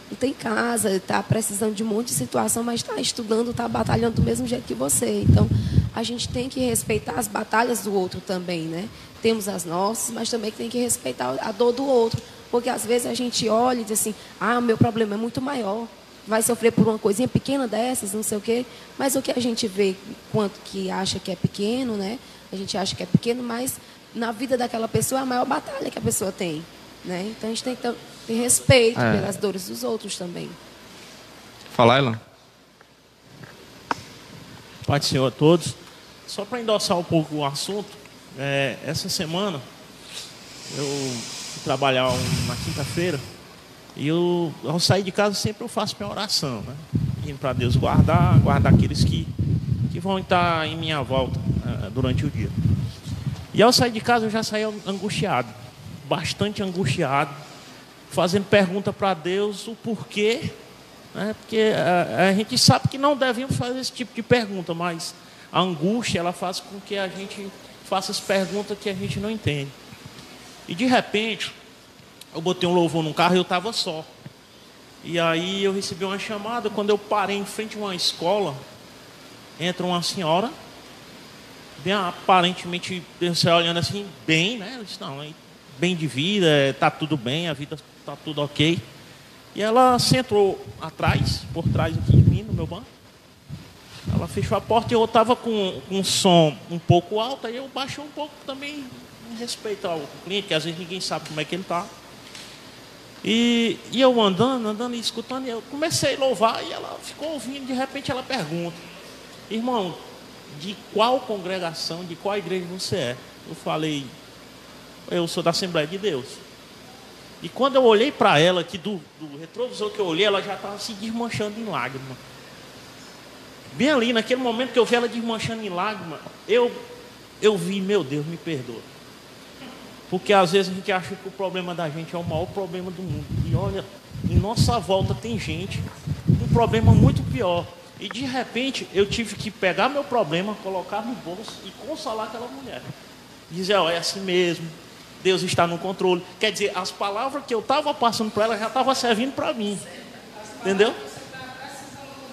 S3: não tem casa, está precisando de um monte de situação, mas está estudando, está batalhando do mesmo jeito que você. Então, a gente tem que respeitar as batalhas do outro também, né? Temos as nossas, mas também tem que respeitar a dor do outro. Porque às vezes a gente olha e diz assim, ah, o meu problema é muito maior. Vai sofrer por uma coisinha pequena dessas, não sei o quê. Mas o que a gente vê, quanto que acha que é pequeno, né? A gente acha que é pequeno, mas na vida daquela pessoa é a maior batalha que a pessoa tem. Né? Então a gente tem que ter respeito é. pelas dores dos outros também.
S1: Fala, Elan.
S5: Do Senhor a todos. Só para endossar um pouco o assunto, é, essa semana eu fui trabalhar um, na quinta-feira e eu, ao sair de casa sempre eu faço minha oração, né? Indo para Deus guardar, guardar aqueles que, que vão estar em minha volta uh, durante o dia. E ao sair de casa eu já saí angustiado, bastante angustiado, fazendo pergunta para Deus o porquê, né? porque a, eh, a gente sabe que não devemos fazer esse tipo de pergunta, mas a angústia ela faz com que a gente faça as perguntas que a gente não entende. E de repente, eu botei um louvor no carro e eu estava só. E aí eu recebi uma chamada, quando eu parei em frente a uma escola, entra uma senhora, bem aparentemente, você olhando assim, bem, né? Eu disse, não, bem de vida, está tudo bem, a vida está tudo ok. E ela sentou atrás, por trás aqui de mim, no meu banco. Ela fechou a porta e eu estava com, um som um pouco alto, aí eu baixei um pouco também em respeito ao cliente, que às vezes ninguém sabe como é que ele está. E, e eu andando, andando e escutando, e eu comecei a louvar e ela ficou ouvindo, de repente ela pergunta, irmão, de qual congregação, de qual igreja você é? Eu falei, eu sou da Assembleia de Deus. E quando eu olhei para ela, que do, do retrovisor que eu olhei, ela já estava se desmanchando em lágrimas. Bem ali, naquele momento que eu vi ela desmanchando em lágrimas, eu, eu vi, meu Deus, me perdoa. Porque às vezes a gente acha que o problema da gente é o maior problema do mundo. E olha, em nossa volta tem gente com um problema muito pior. E de repente eu tive que pegar meu problema, colocar no bolso e consolar aquela mulher. Dizer, ó, é assim mesmo, Deus está no controle. Quer dizer, as palavras que eu estava passando para ela já estavam servindo para mim. Entendeu?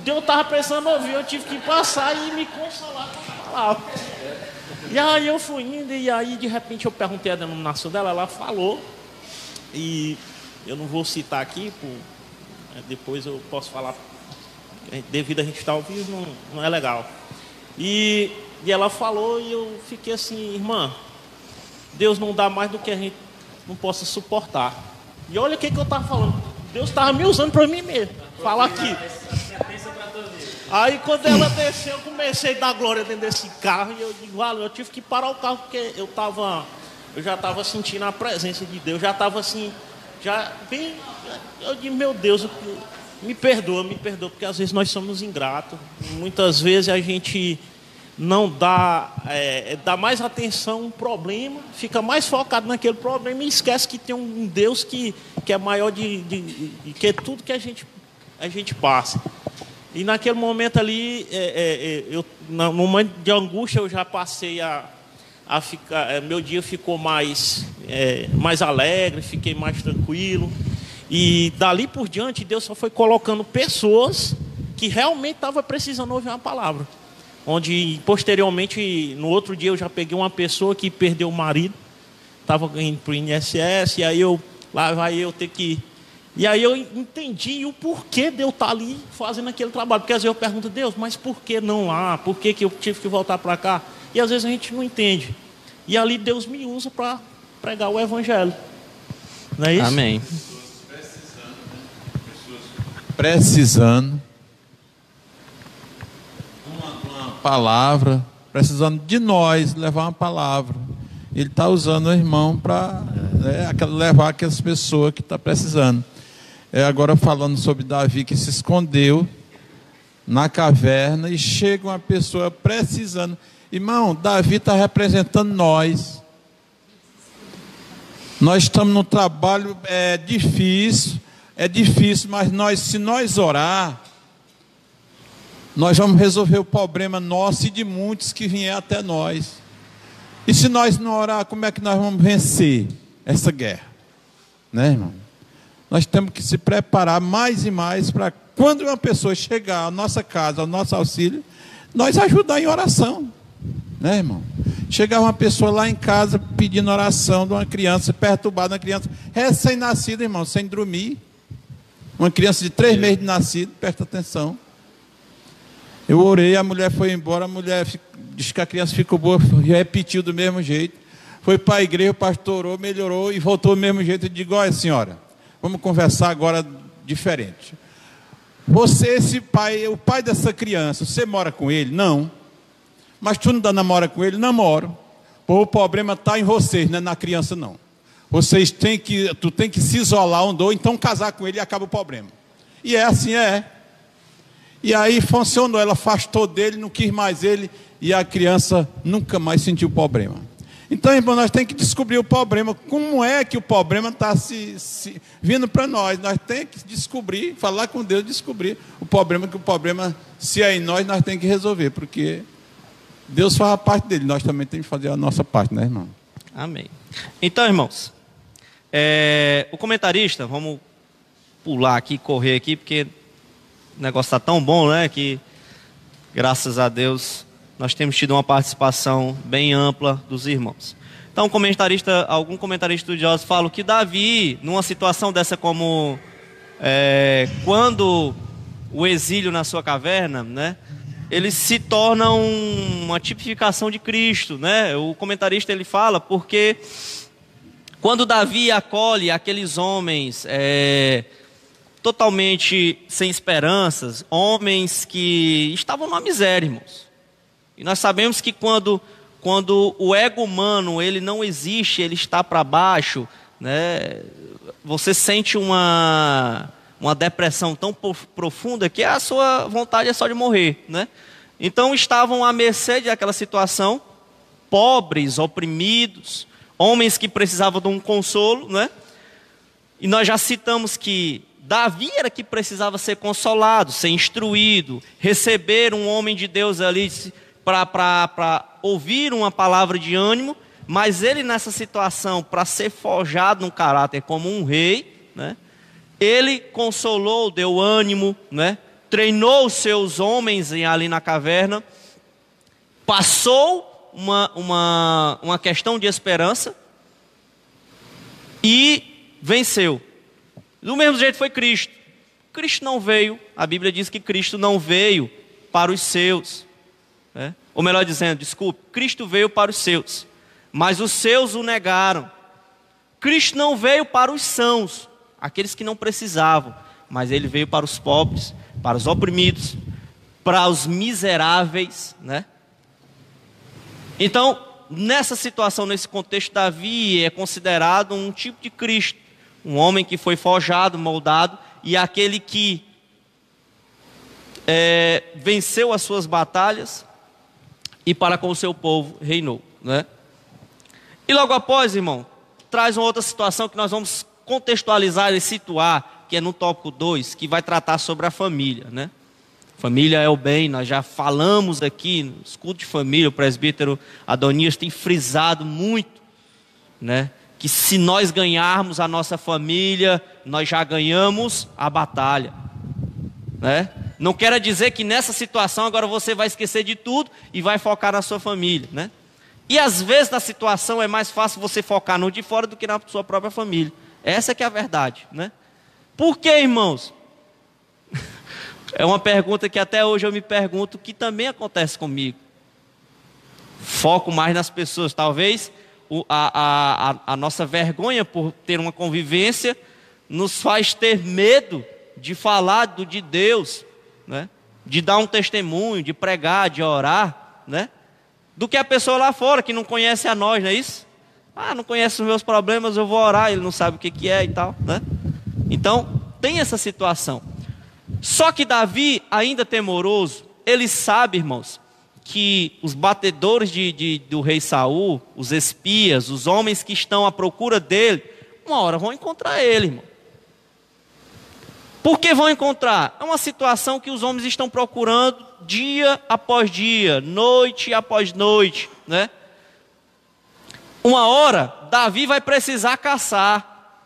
S5: Deus estava precisando ouvir, eu tive que passar e me consolar com a palavra. E aí eu fui indo, e aí de repente eu perguntei a denominação dela, ela falou, e eu não vou citar aqui, né, depois eu posso falar devido a gente estar ao vivo, não, não é legal. E, e ela falou e eu fiquei assim, irmã, Deus não dá mais do que a gente não possa suportar. E olha o que, que eu estava falando. Deus estava me usando para mim mesmo. Falar aqui. Aí quando ela desceu, eu comecei a dar glória dentro desse carro e eu digo, vale, eu tive que parar o carro porque eu tava, eu já estava sentindo a presença de Deus, já estava assim, já bem, eu digo, meu Deus, me perdoa, me perdoa, porque às vezes nós somos ingratos. Muitas vezes a gente não dá, é, dá mais atenção a um problema, fica mais focado naquele problema e esquece que tem um Deus que, que é maior de, de, de que tudo que a gente, a gente passa. E naquele momento ali, é, é, é eu, no momento de angústia, eu já passei a, a ficar. É, meu dia ficou mais, é, mais alegre, fiquei mais tranquilo. E dali por diante, Deus só foi colocando pessoas que realmente estavam precisando ouvir uma palavra. Onde, posteriormente, no outro dia, eu já peguei uma pessoa que perdeu o marido, estava indo para o INSS, e aí eu, lá vai eu ter que e aí eu entendi o porquê de eu estar ali fazendo aquele trabalho. Porque às vezes eu pergunto, Deus, mas por que não lá? Por que, que eu tive que voltar para cá? E às vezes a gente não entende. E ali Deus me usa para pregar o Evangelho. Não é isso?
S1: Amém.
S6: Precisando. Uma, uma palavra. Precisando de nós levar uma palavra. Ele está usando o irmão para né, levar aquelas pessoas que estão tá precisando. É, agora falando sobre Davi que se escondeu na caverna e chega uma pessoa precisando. Irmão, Davi está representando nós. Nós estamos num trabalho é difícil, é difícil, mas nós, se nós orar, nós vamos resolver o problema nosso e de muitos que vier até nós. E se nós não orar, como é que nós vamos vencer essa guerra? Né, irmão? Nós temos que se preparar mais e mais para quando uma pessoa chegar à nossa casa, ao nosso auxílio, nós ajudar em oração. Né, irmão? Chegar uma pessoa lá em casa pedindo oração de uma criança, perturbada, uma criança recém-nascida, irmão, sem dormir. Uma criança de três meses de nascido, presta atenção. Eu orei, a mulher foi embora, a mulher disse que a criança ficou boa, repetiu do mesmo jeito. Foi para a igreja, o pastor orou, melhorou e voltou do mesmo jeito. Eu digo, olha senhora, Vamos conversar agora diferente. Você, esse pai, o pai dessa criança, você mora com ele? Não. Mas tu não namora com ele? Namoro. Pô, o problema está em vocês, não é na criança, não. Vocês têm que, tu tem que se isolar um do, então casar com ele e acaba o problema. E é assim, é. E aí funcionou, ela afastou dele, não quis mais ele, e a criança nunca mais sentiu problema. Então, irmão, nós temos que descobrir o problema. Como é que o problema está se, se, vindo para nós? Nós temos que descobrir, falar com Deus, descobrir o problema, que o problema, se é em nós, nós temos que resolver, porque Deus faz a parte dele, nós também temos que fazer a nossa parte, né, irmão?
S1: Amém. Então, irmãos, é, o comentarista, vamos pular aqui, correr aqui, porque o negócio está tão bom, né, que graças a Deus nós temos tido uma participação bem ampla dos irmãos. Então, comentarista, algum comentarista estudioso fala que Davi, numa situação dessa como é, quando o exílio na sua caverna, né, ele se torna um, uma tipificação de Cristo, né? O comentarista ele fala porque quando Davi acolhe aqueles homens é, totalmente sem esperanças, homens que estavam numa miséria, irmãos. E nós sabemos que quando, quando o ego humano ele não existe, ele está para baixo, né, você sente uma, uma depressão tão profunda que a sua vontade é só de morrer. Né? Então estavam à mercê daquela situação, pobres, oprimidos, homens que precisavam de um consolo, né? E nós já citamos que Davi era que precisava ser consolado, ser instruído, receber um homem de Deus ali para ouvir uma palavra de ânimo, mas ele nessa situação, para ser forjado no caráter como um rei, né, ele consolou, deu ânimo, né, treinou os seus homens ali na caverna, passou uma, uma, uma questão de esperança e venceu. Do mesmo jeito foi Cristo. Cristo não veio, a Bíblia diz que Cristo não veio para os seus. Né? Ou melhor dizendo, desculpe, Cristo veio para os seus, mas os seus o negaram. Cristo não veio para os sãos, aqueles que não precisavam, mas ele veio para os pobres, para os oprimidos, para os miseráveis, né? Então, nessa situação, nesse contexto, Davi é considerado um tipo de Cristo, um homem que foi forjado, moldado, e aquele que é, venceu as suas batalhas e para com o seu povo reinou. Né? E logo após, irmão, traz uma outra situação que nós vamos contextualizar e situar, que é no tópico 2, que vai tratar sobre a família. Né? Família é o bem, nós já falamos aqui no escudo de família, o presbítero Adonias tem frisado muito, né? Que se nós ganharmos a nossa família, nós já ganhamos a batalha, né? Não quer dizer que nessa situação agora você vai esquecer de tudo e vai focar na sua família, né? E às vezes na situação é mais fácil você focar no de fora do que na sua própria família. Essa é que é a verdade, né? Por que, irmãos? [LAUGHS] É uma pergunta que até hoje eu me pergunto, que também acontece comigo. Foco mais nas pessoas. Talvez a, a, a nossa vergonha por ter uma convivência nos faz ter medo de falar do de Deus, né? de dar um testemunho, de pregar, de orar, né? do que a pessoa lá fora que não conhece a nós, não é isso? Ah, não conhece os meus problemas, eu vou orar, ele não sabe o que, que é e tal. Né? Então, tem essa situação. Só que Davi, ainda temoroso, ele sabe, irmãos, que os batedores de, de, do rei Saul, os espias, os homens que estão à procura dele, uma hora vão encontrar ele, irmão. Por que vão encontrar? É uma situação que os homens estão procurando dia após dia, noite após noite, né? Uma hora, Davi vai precisar caçar.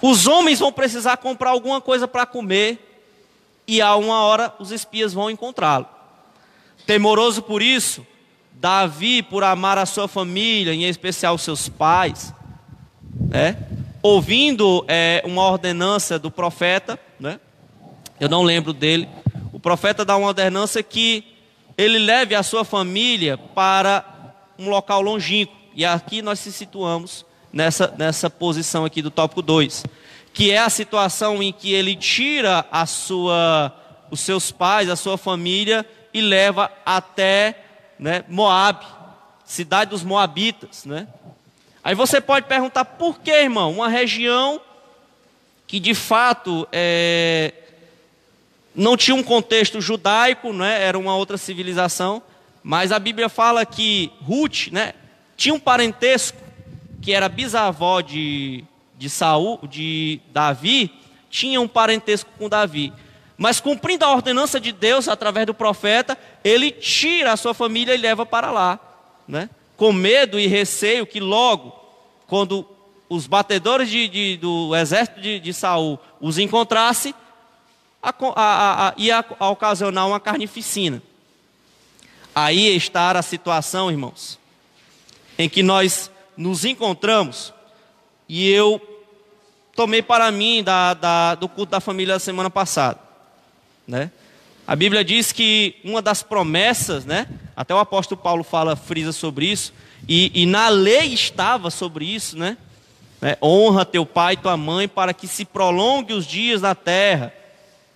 S1: Os homens vão precisar comprar alguma coisa para comer e a uma hora os espias vão encontrá-lo. Temoroso por isso, Davi, por amar a sua família, em especial seus pais, né? Ouvindo é, uma ordenança do profeta, né? eu não lembro dele, o profeta dá uma ordenança que ele leve a sua família para um local longínquo, e aqui nós se situamos nessa, nessa posição aqui do tópico 2 que é a situação em que ele tira a sua, os seus pais, a sua família e leva até né, Moab, cidade dos Moabitas, né? Aí você pode perguntar por que, irmão, uma região que de fato é, não tinha um contexto judaico, né, era uma outra civilização, mas a Bíblia fala que Ruth, né, tinha um parentesco que era bisavó de de Saul, de Davi, tinha um parentesco com Davi. Mas cumprindo a ordenança de Deus através do profeta, ele tira a sua família e leva para lá, né? Com medo e receio que logo, quando os batedores de, de, do exército de, de Saul os encontrasse, a, a, a, ia ocasionar uma carnificina. Aí está a situação, irmãos, em que nós nos encontramos e eu tomei para mim da, da, do culto da família da semana passada. Né? A Bíblia diz que uma das promessas, né? até o apóstolo Paulo fala, frisa sobre isso, e, e na lei estava sobre isso, né? né? Honra teu pai e tua mãe para que se prolongue os dias na terra.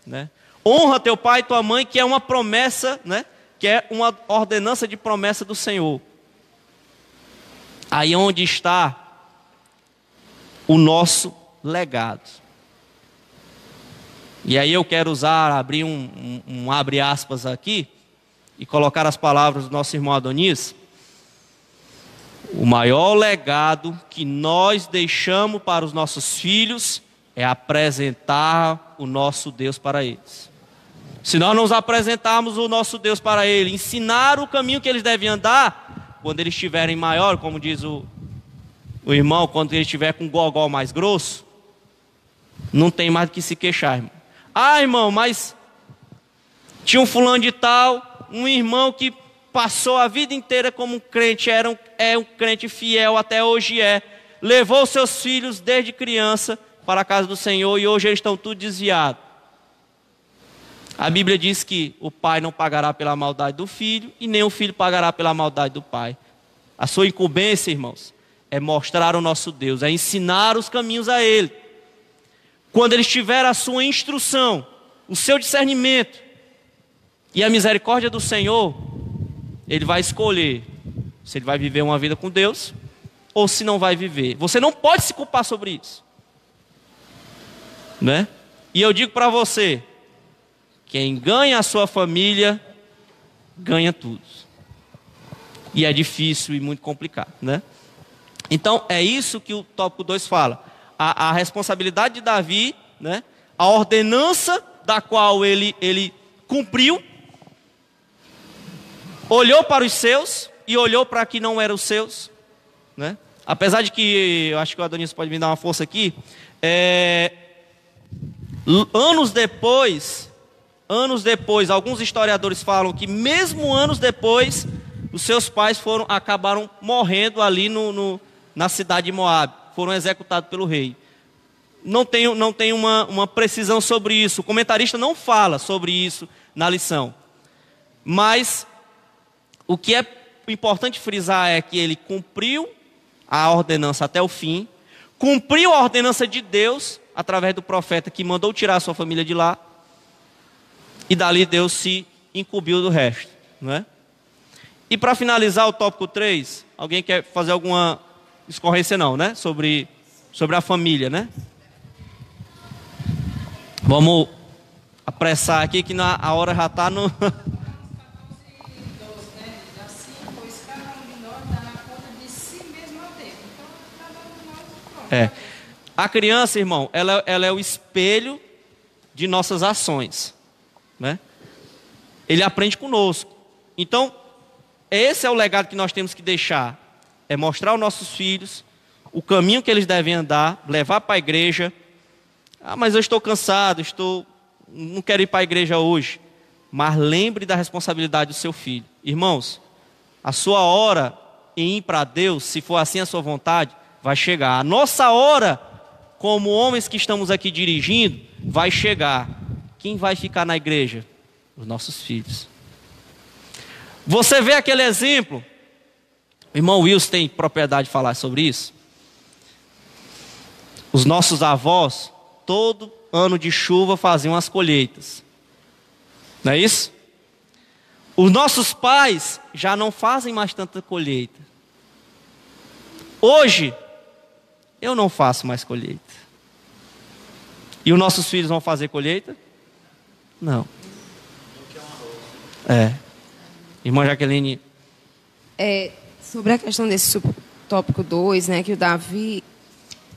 S1: Né? Honra teu pai e tua mãe, que é uma promessa, né? que é uma ordenança de promessa do Senhor. Aí onde está o nosso legado. E aí eu quero usar, abrir um, um, um abre aspas aqui e colocar as palavras do nosso irmão Adonis. O maior legado que nós deixamos para os nossos filhos é apresentar o nosso Deus para eles. Se nós não apresentarmos o nosso Deus para eles, ensinar o caminho que eles devem andar, quando eles estiverem maior, como diz o, o irmão, quando ele estiver com o gogó mais grosso, não tem mais do que se queixar, irmão. Ah, irmão, mas tinha um fulano de tal, um irmão que passou a vida inteira como um crente, era um, é um crente fiel, até hoje é. Levou seus filhos desde criança para a casa do Senhor e hoje eles estão tudo desviados. A Bíblia diz que o pai não pagará pela maldade do filho e nem o filho pagará pela maldade do pai. A sua incumbência, irmãos, é mostrar o nosso Deus, é ensinar os caminhos a Ele. Quando Ele tiver a sua instrução, o seu discernimento e a misericórdia do Senhor, Ele vai escolher se ele vai viver uma vida com Deus ou se não vai viver. Você não pode se culpar sobre isso. Né? E eu digo para você, quem ganha a sua família, ganha tudo. E é difícil e muito complicado, né? Então, é isso que o tópico 2 fala. A, a, responsabilidade de Davi, né? a ordenança da qual ele, ele cumpriu, olhou para os seus e olhou para que não eram os seus. Né? Apesar de que, eu acho que o Adonis pode me dar uma força aqui, é, anos depois, anos depois, alguns historiadores falam que mesmo anos depois, os seus pais foram acabaram morrendo ali no, no na cidade de Moab, foram executados pelo rei. Não tem, não tem uma, uma precisão sobre isso. O comentarista não fala sobre isso na lição. Mas o que é importante frisar é que ele cumpriu a ordenança até o fim, cumpriu a ordenança de Deus através do profeta que mandou tirar sua família de lá, e dali Deus se incumbiu do resto, não é? E para finalizar o tópico 3, alguém quer fazer alguma escorrência não, né? Sobre, sobre a família, né? Vamos apressar aqui que na, a hora já está no. [LAUGHS] É. A criança, irmão, ela, ela é o espelho de nossas ações. Né? Ele aprende conosco. Então, esse é o legado que nós temos que deixar. É mostrar aos nossos filhos o caminho que eles devem andar, levar para a igreja. Ah, mas eu estou cansado, estou, não quero ir para a igreja hoje. Mas lembre da responsabilidade do seu filho. Irmãos, a sua hora em ir para Deus, se for assim a sua vontade, vai chegar. A nossa hora, como homens que estamos aqui dirigindo, vai chegar. Quem vai ficar na igreja? Os nossos filhos. Você vê aquele exemplo? Irmão Wilson tem propriedade de falar sobre isso. Os nossos avós, todo ano de chuva, faziam as colheitas. Não é isso? Os nossos pais já não fazem mais tanta colheita. Hoje, eu não faço mais colheita. E os nossos filhos vão fazer colheita? Não. É. Irmã Jaqueline.
S3: É, sobre a questão desse tópico 2, né, que o Davi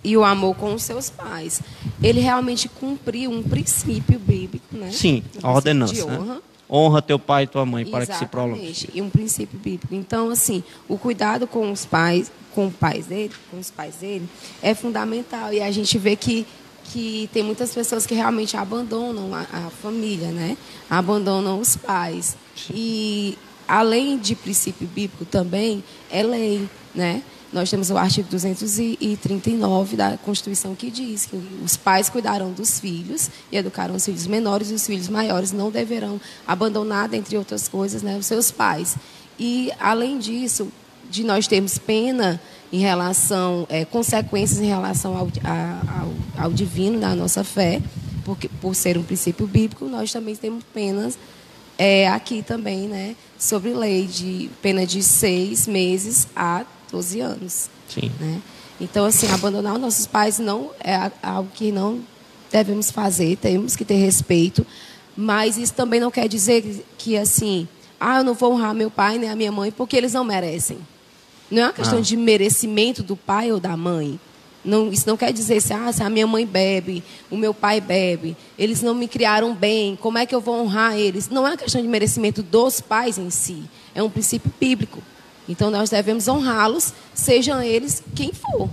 S3: e o amor com os seus pais. Ele realmente cumpriu um princípio bíblico, né?
S1: Sim, a ordenança. De honra. Né? Honra teu pai e tua mãe para que se prolongue.
S3: E um princípio bíblico. Então, assim, o cuidado com os pais, com os pais dele, com os pais dele, é fundamental. E a gente vê que que tem muitas pessoas que realmente abandonam a, a família, né? Abandonam os pais. E além de princípio bíblico também é lei, né? Nós temos o artigo 239 da Constituição que diz que os pais cuidarão dos filhos e educarão os filhos menores e os filhos maiores não deverão abandonar, entre outras coisas, né, os seus pais. E, além disso, de nós termos pena em relação, é, consequências em relação ao, ao, ao, divino da nossa fé, porque, por ser um princípio bíblico, nós também temos penas é, aqui também, né, sobre lei de pena de seis meses a 12 anos.
S1: Sim.
S3: Né? Então, assim, abandonar os nossos pais não é algo que não devemos fazer, temos que ter respeito, mas isso também não quer dizer que, assim, ah, eu não vou honrar meu pai nem a minha mãe porque eles não merecem. Não é uma questão ah. de merecimento do pai ou da mãe. Não, isso não quer dizer assim, ah, se a minha mãe bebe, o meu pai bebe, eles não me criaram bem, como é que eu vou honrar eles? Não é uma questão de merecimento dos pais em si, é um princípio bíblico. Então nós devemos honrá-los, sejam eles quem for.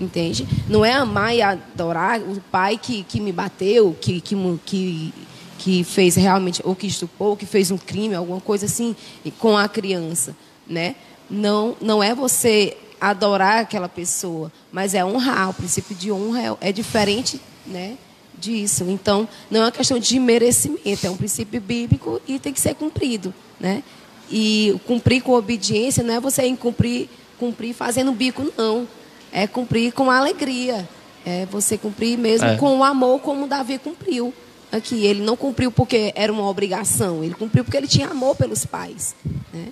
S3: Entende? Não é amar e adorar o pai que, que me bateu, que, que, que, que fez realmente, ou que estupou, ou que fez um crime, alguma coisa assim, com a criança. Né? não, não é você adorar aquela pessoa, mas é honrar. O princípio de honra é, é diferente né, disso. Então, não é uma questão de merecimento, é um princípio bíblico e tem que ser cumprido, né? E cumprir com obediência não é você cumprir, cumprir fazendo bico, não. É cumprir com alegria. É você cumprir mesmo
S1: É.
S3: com o amor, como Davi cumpriu. Aqui, ele não cumpriu porque era uma obrigação, ele cumpriu porque ele tinha amor pelos pais. Né?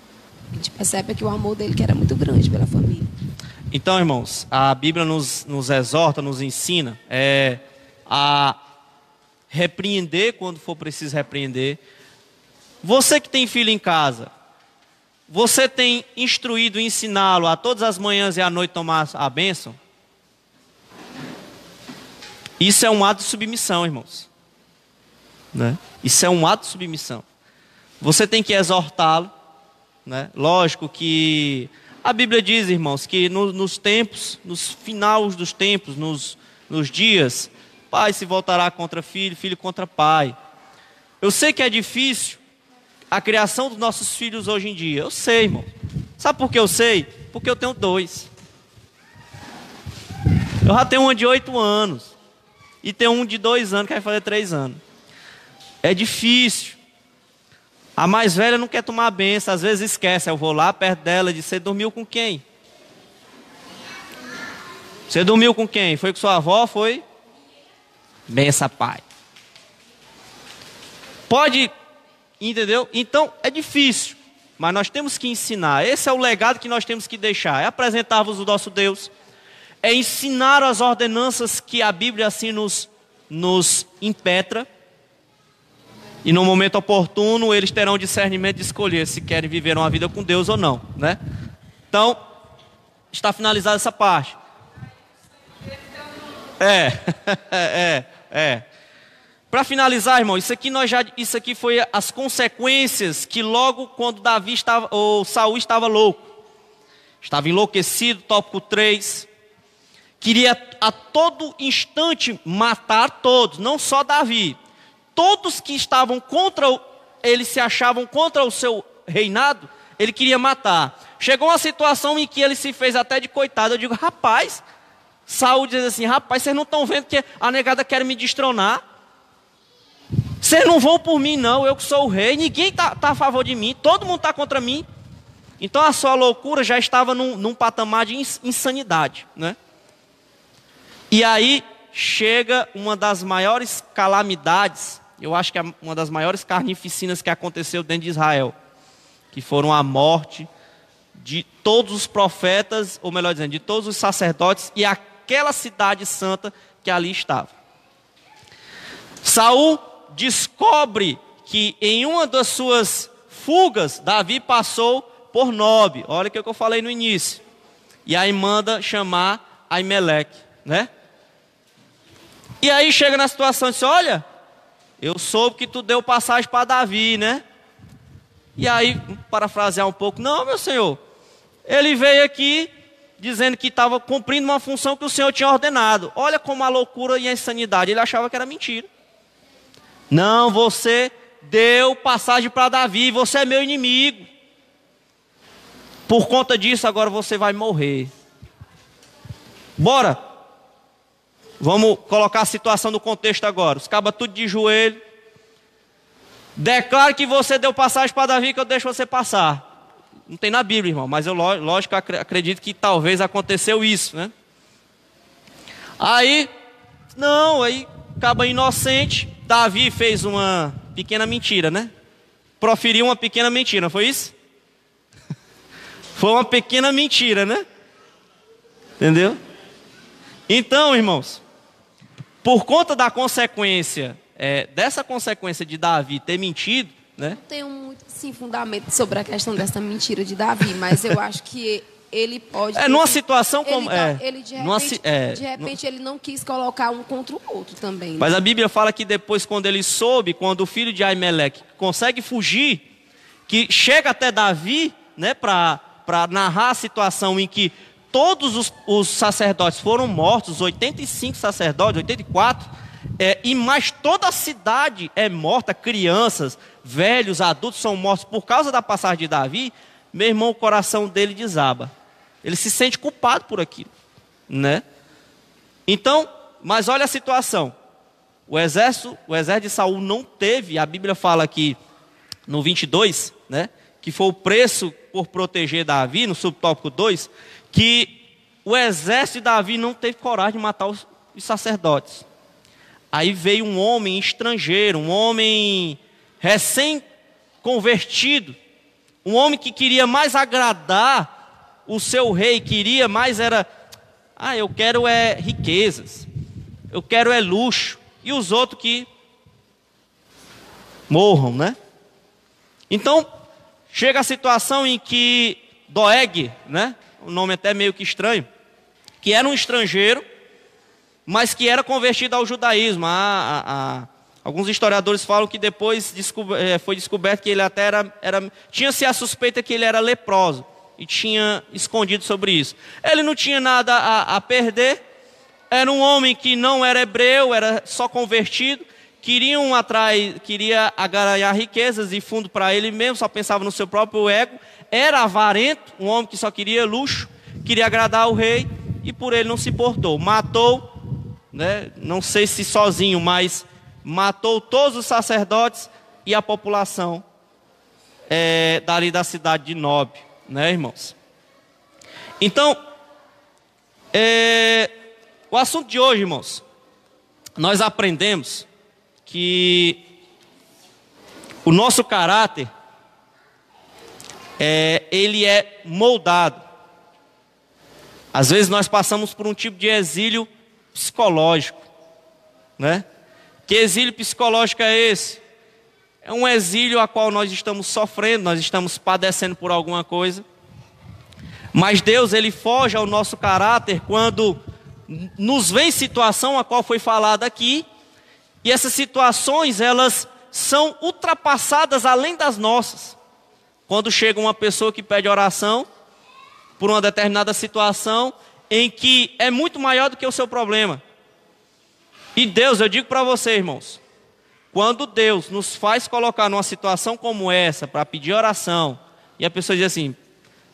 S3: A gente percebe aqui o amor dele que era muito grande pela família.
S1: Então, irmãos, a Bíblia nos, nos exorta, nos ensina é, a repreender quando for preciso repreender. Você que tem filho em casa, você tem instruído, ensiná-lo a todas as manhãs e à noite tomar a bênção? Isso é um ato de submissão, irmãos. Né? Isso é um ato de submissão. Você tem que exortá-lo. Né? Lógico que a Bíblia diz, irmãos, que no- nos tempos, nos finais dos tempos, nos, nos dias, pai se voltará contra filho, filho contra pai. Eu sei que é difícil a criação dos nossos filhos hoje em dia. Eu sei, irmão. Sabe por que eu sei? Porque eu tenho dois. Eu já tenho uma de oito anos. E tenho um de dois anos que vai fazer três anos. É difícil. A mais velha não quer tomar benção, às vezes esquece. Eu vou lá perto dela e diz: Você dormiu com quem? Você dormiu com quem? Foi com sua avó? Foi? Benção, pai. Pode, entendeu? Então é difícil, mas nós temos que ensinar. Esse é o legado que nós temos que deixar: é apresentar-vos o nosso Deus, é ensinar as ordenanças que a Bíblia assim nos, nos impetra. E no momento oportuno, eles terão discernimento de escolher se querem viver uma vida com Deus ou não, né? Então, está finalizada essa parte. É, [LAUGHS] é, é. Para finalizar, irmão, isso aqui nós já, isso aqui foi as consequências que logo quando Davi estava, ou Saul estava louco, estava enlouquecido, tópico 3, queria a todo instante matar todos, não só Davi. Todos que estavam contra ele se achavam contra o seu reinado, ele queria matar. Chegou uma situação em que ele se fez até de coitado. Eu digo, rapaz, Saul diz assim, rapaz, vocês não estão vendo que a negada quer me destronar? Vocês não vão por mim, não. Eu que sou o rei. Ninguém está tá a favor de mim. Todo mundo está contra mim. Então a sua loucura já estava num, num patamar de ins- insanidade, né? E aí chega uma das maiores calamidades, eu acho que é uma das maiores carnificinas que aconteceu dentro de Israel, que foram a morte de todos os profetas, ou melhor dizendo, de todos os sacerdotes e aquela cidade santa que ali estava. Saul descobre que em uma das suas fugas, Davi passou por Nob. Olha o que eu falei no início. E aí manda chamar Aimeleque, né? E aí chega na situação e diz: Olha, eu soube que tu deu passagem para Davi, né? E aí, parafrasear um pouco: Não, meu senhor, ele veio aqui dizendo que estava cumprindo uma função que o senhor tinha ordenado. Olha como a loucura e a insanidade. Ele achava que era mentira. Não, você deu passagem para Davi, você é meu inimigo. Por conta disso, agora você vai morrer. Bora. Vamos colocar a situação no contexto agora. Os cabas tudo de joelho. Declaro que você deu passagem para Davi, que eu deixo você passar. Não tem na Bíblia, irmão, mas eu ló- lógico acre- acredito que talvez aconteceu isso, né? Aí, não, aí acaba inocente. Davi fez uma pequena mentira, né? Proferiu uma pequena mentira, foi isso? [LAUGHS] Foi uma pequena mentira, né? Entendeu? Então, irmãos, por conta da consequência, é, dessa consequência de Davi ter mentido, né?
S3: Não tenho muito sim, fundamento sobre a questão dessa mentira de Davi, mas eu acho que ele pode.
S1: É, numa situação como-
S3: Ele,
S1: é,
S3: ele de
S1: numa
S3: repente,
S1: si- é,
S3: de repente ele não quis colocar um contra o outro também. né?
S1: Mas a Bíblia fala que depois, quando ele soube, quando o filho de Aimeleque consegue fugir, que chega até Davi, né, para narrar a situação em que todos os, os sacerdotes foram mortos, os 85 sacerdotes, 84, é, e mais toda a cidade é morta, crianças, velhos, adultos são mortos por causa da passagem de Davi, meu irmão, o coração dele desaba. Ele se sente culpado por aquilo, né? Então, mas olha a situação. O exército, o exército de Saul não teve, a Bíblia fala aqui no 22, né, que foi o preço por proteger Davi, no subtópico 2, que o exército de Davi não teve coragem de matar os, sacerdotes. Aí veio um homem estrangeiro, um homem recém-convertido, um homem que queria mais agradar o seu rei, queria mais era, ah, eu quero é riquezas, eu quero é luxo, e os outros que morram, né? Então, chega a situação em que Doeg, né? O nome até meio que estranho, que era um estrangeiro, mas que era convertido ao judaísmo. alguns historiadores falam que depois é, foi descoberto que ele até era, era tinha-se a suspeita que ele era leproso e tinha escondido sobre isso. Ele não tinha nada a, a perder, era um homem que não era hebreu, era só convertido, queriam atrás, queria ganhar riquezas e fundo para ele mesmo, só pensava no seu próprio ego, era avarento, um homem que só queria luxo, queria agradar o rei e por ele não se portou. Matou né, não sei se sozinho, mas matou todos os sacerdotes e a população é, dali da cidade de Nob, né, irmãos? Então, é, o assunto de hoje, irmãos, nós aprendemos que o nosso caráter é, ele é moldado. Às vezes nós passamos por um tipo de exílio psicológico, né? Que exílio psicológico é esse? É um exílio a qual nós estamos sofrendo, nós estamos padecendo por alguma coisa. Mas Deus, ele foge ao nosso caráter quando nos vem situação a qual foi falada aqui, e essas situações, elas são ultrapassadas além das nossas. Quando chega uma pessoa que pede oração por uma determinada situação, em que é muito maior do que o seu problema. E Deus, eu digo para você, irmãos, quando Deus nos faz colocar numa situação como essa para pedir oração, e a pessoa diz assim,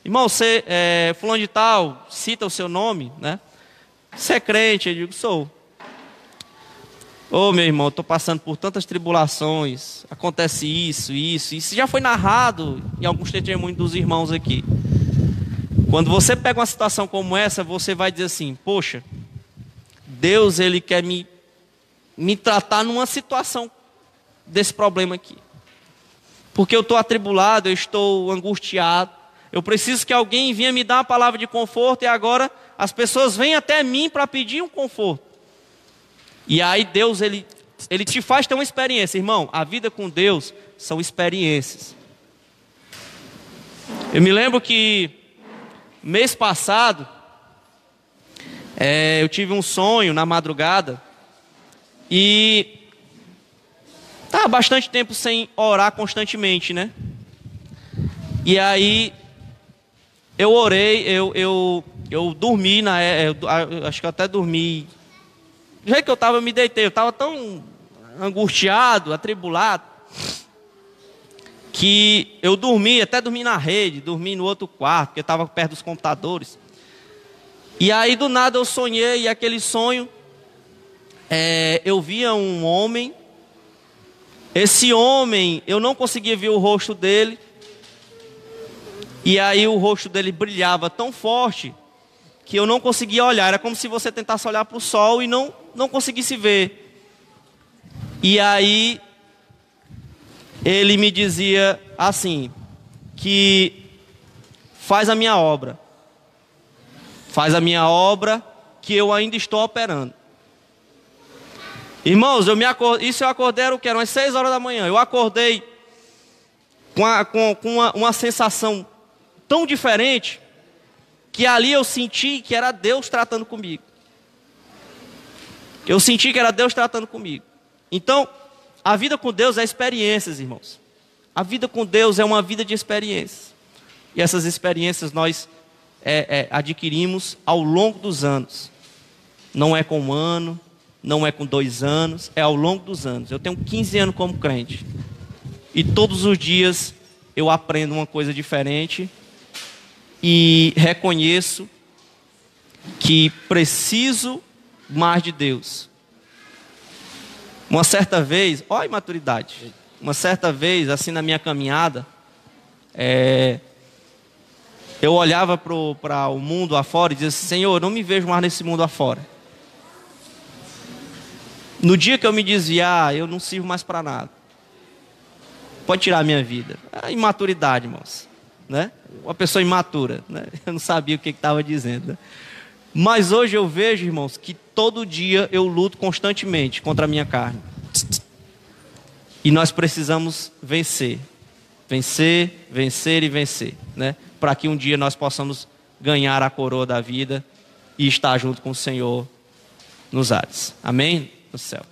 S1: irmão, você é fulano de tal, cita o seu nome, né? Você é crente? Eu digo, sou. Ô oh, meu irmão, estou passando por tantas tribulações, acontece isso, isso, isso já foi narrado em alguns testemunhos dos irmãos aqui. Quando você pega uma situação como essa, você vai dizer assim: Poxa, Deus ele quer me, me tratar numa situação desse problema aqui. Porque eu estou atribulado, eu estou angustiado. Eu preciso que alguém venha me dar uma palavra de conforto e agora as pessoas vêm até mim para pedir um conforto. E aí Deus ele, ele te faz ter uma experiência, irmão. A vida com Deus são experiências. Eu me lembro que Mês passado, é, eu tive um sonho na madrugada e estava bastante tempo sem orar constantemente, né? E aí eu orei, eu, eu, eu dormi na é, eu, acho que eu até dormi. Do jeito que eu estava, eu me deitei, eu estava tão angustiado, atribulado que eu dormi, até dormi na rede, dormi no outro quarto, porque estava perto dos computadores. E aí do nada eu sonhei, e aquele sonho, é, eu via um homem, esse homem, eu não conseguia ver o rosto dele, e aí o rosto dele brilhava tão forte, que eu não conseguia olhar, era como se você tentasse olhar para o sol e não, não conseguisse ver. E aí ele me dizia assim: que faz a minha obra, faz a minha obra que eu ainda estou operando. Irmãos, eu me acordei, isso eu acordei era o que? Eram as seis horas da manhã. Eu acordei com, a, com, com uma, uma sensação tão diferente que ali eu senti que era Deus tratando comigo. Eu senti que era Deus tratando comigo. Então, a vida com Deus é experiências, irmãos. A vida com Deus é uma vida de experiências. E essas experiências nós é, é, adquirimos ao longo dos anos. Não é com um ano, não é com dois anos, é ao longo dos anos. Eu tenho 15 anos como crente. E todos os dias eu aprendo uma coisa diferente e reconheço que preciso mais de Deus. Uma certa vez, olha a imaturidade. Uma certa vez, assim na minha caminhada, é, eu olhava para o mundo afora e dizia assim, Senhor, não me vejo mais nesse mundo afora. No dia que eu me desviar, eu não sirvo mais para nada. Pode tirar a minha vida. A imaturidade, irmãos. Né? Uma pessoa imatura. Né? [LAUGHS] Eu não sabia o que estava dizendo. Né? Mas hoje eu vejo, irmãos, que todo dia eu luto constantemente contra a minha carne. E nós precisamos vencer. Vencer, vencer e vencer, né? Para que um dia nós possamos ganhar a coroa da vida e estar junto com o Senhor nos ares. Amém? No céu.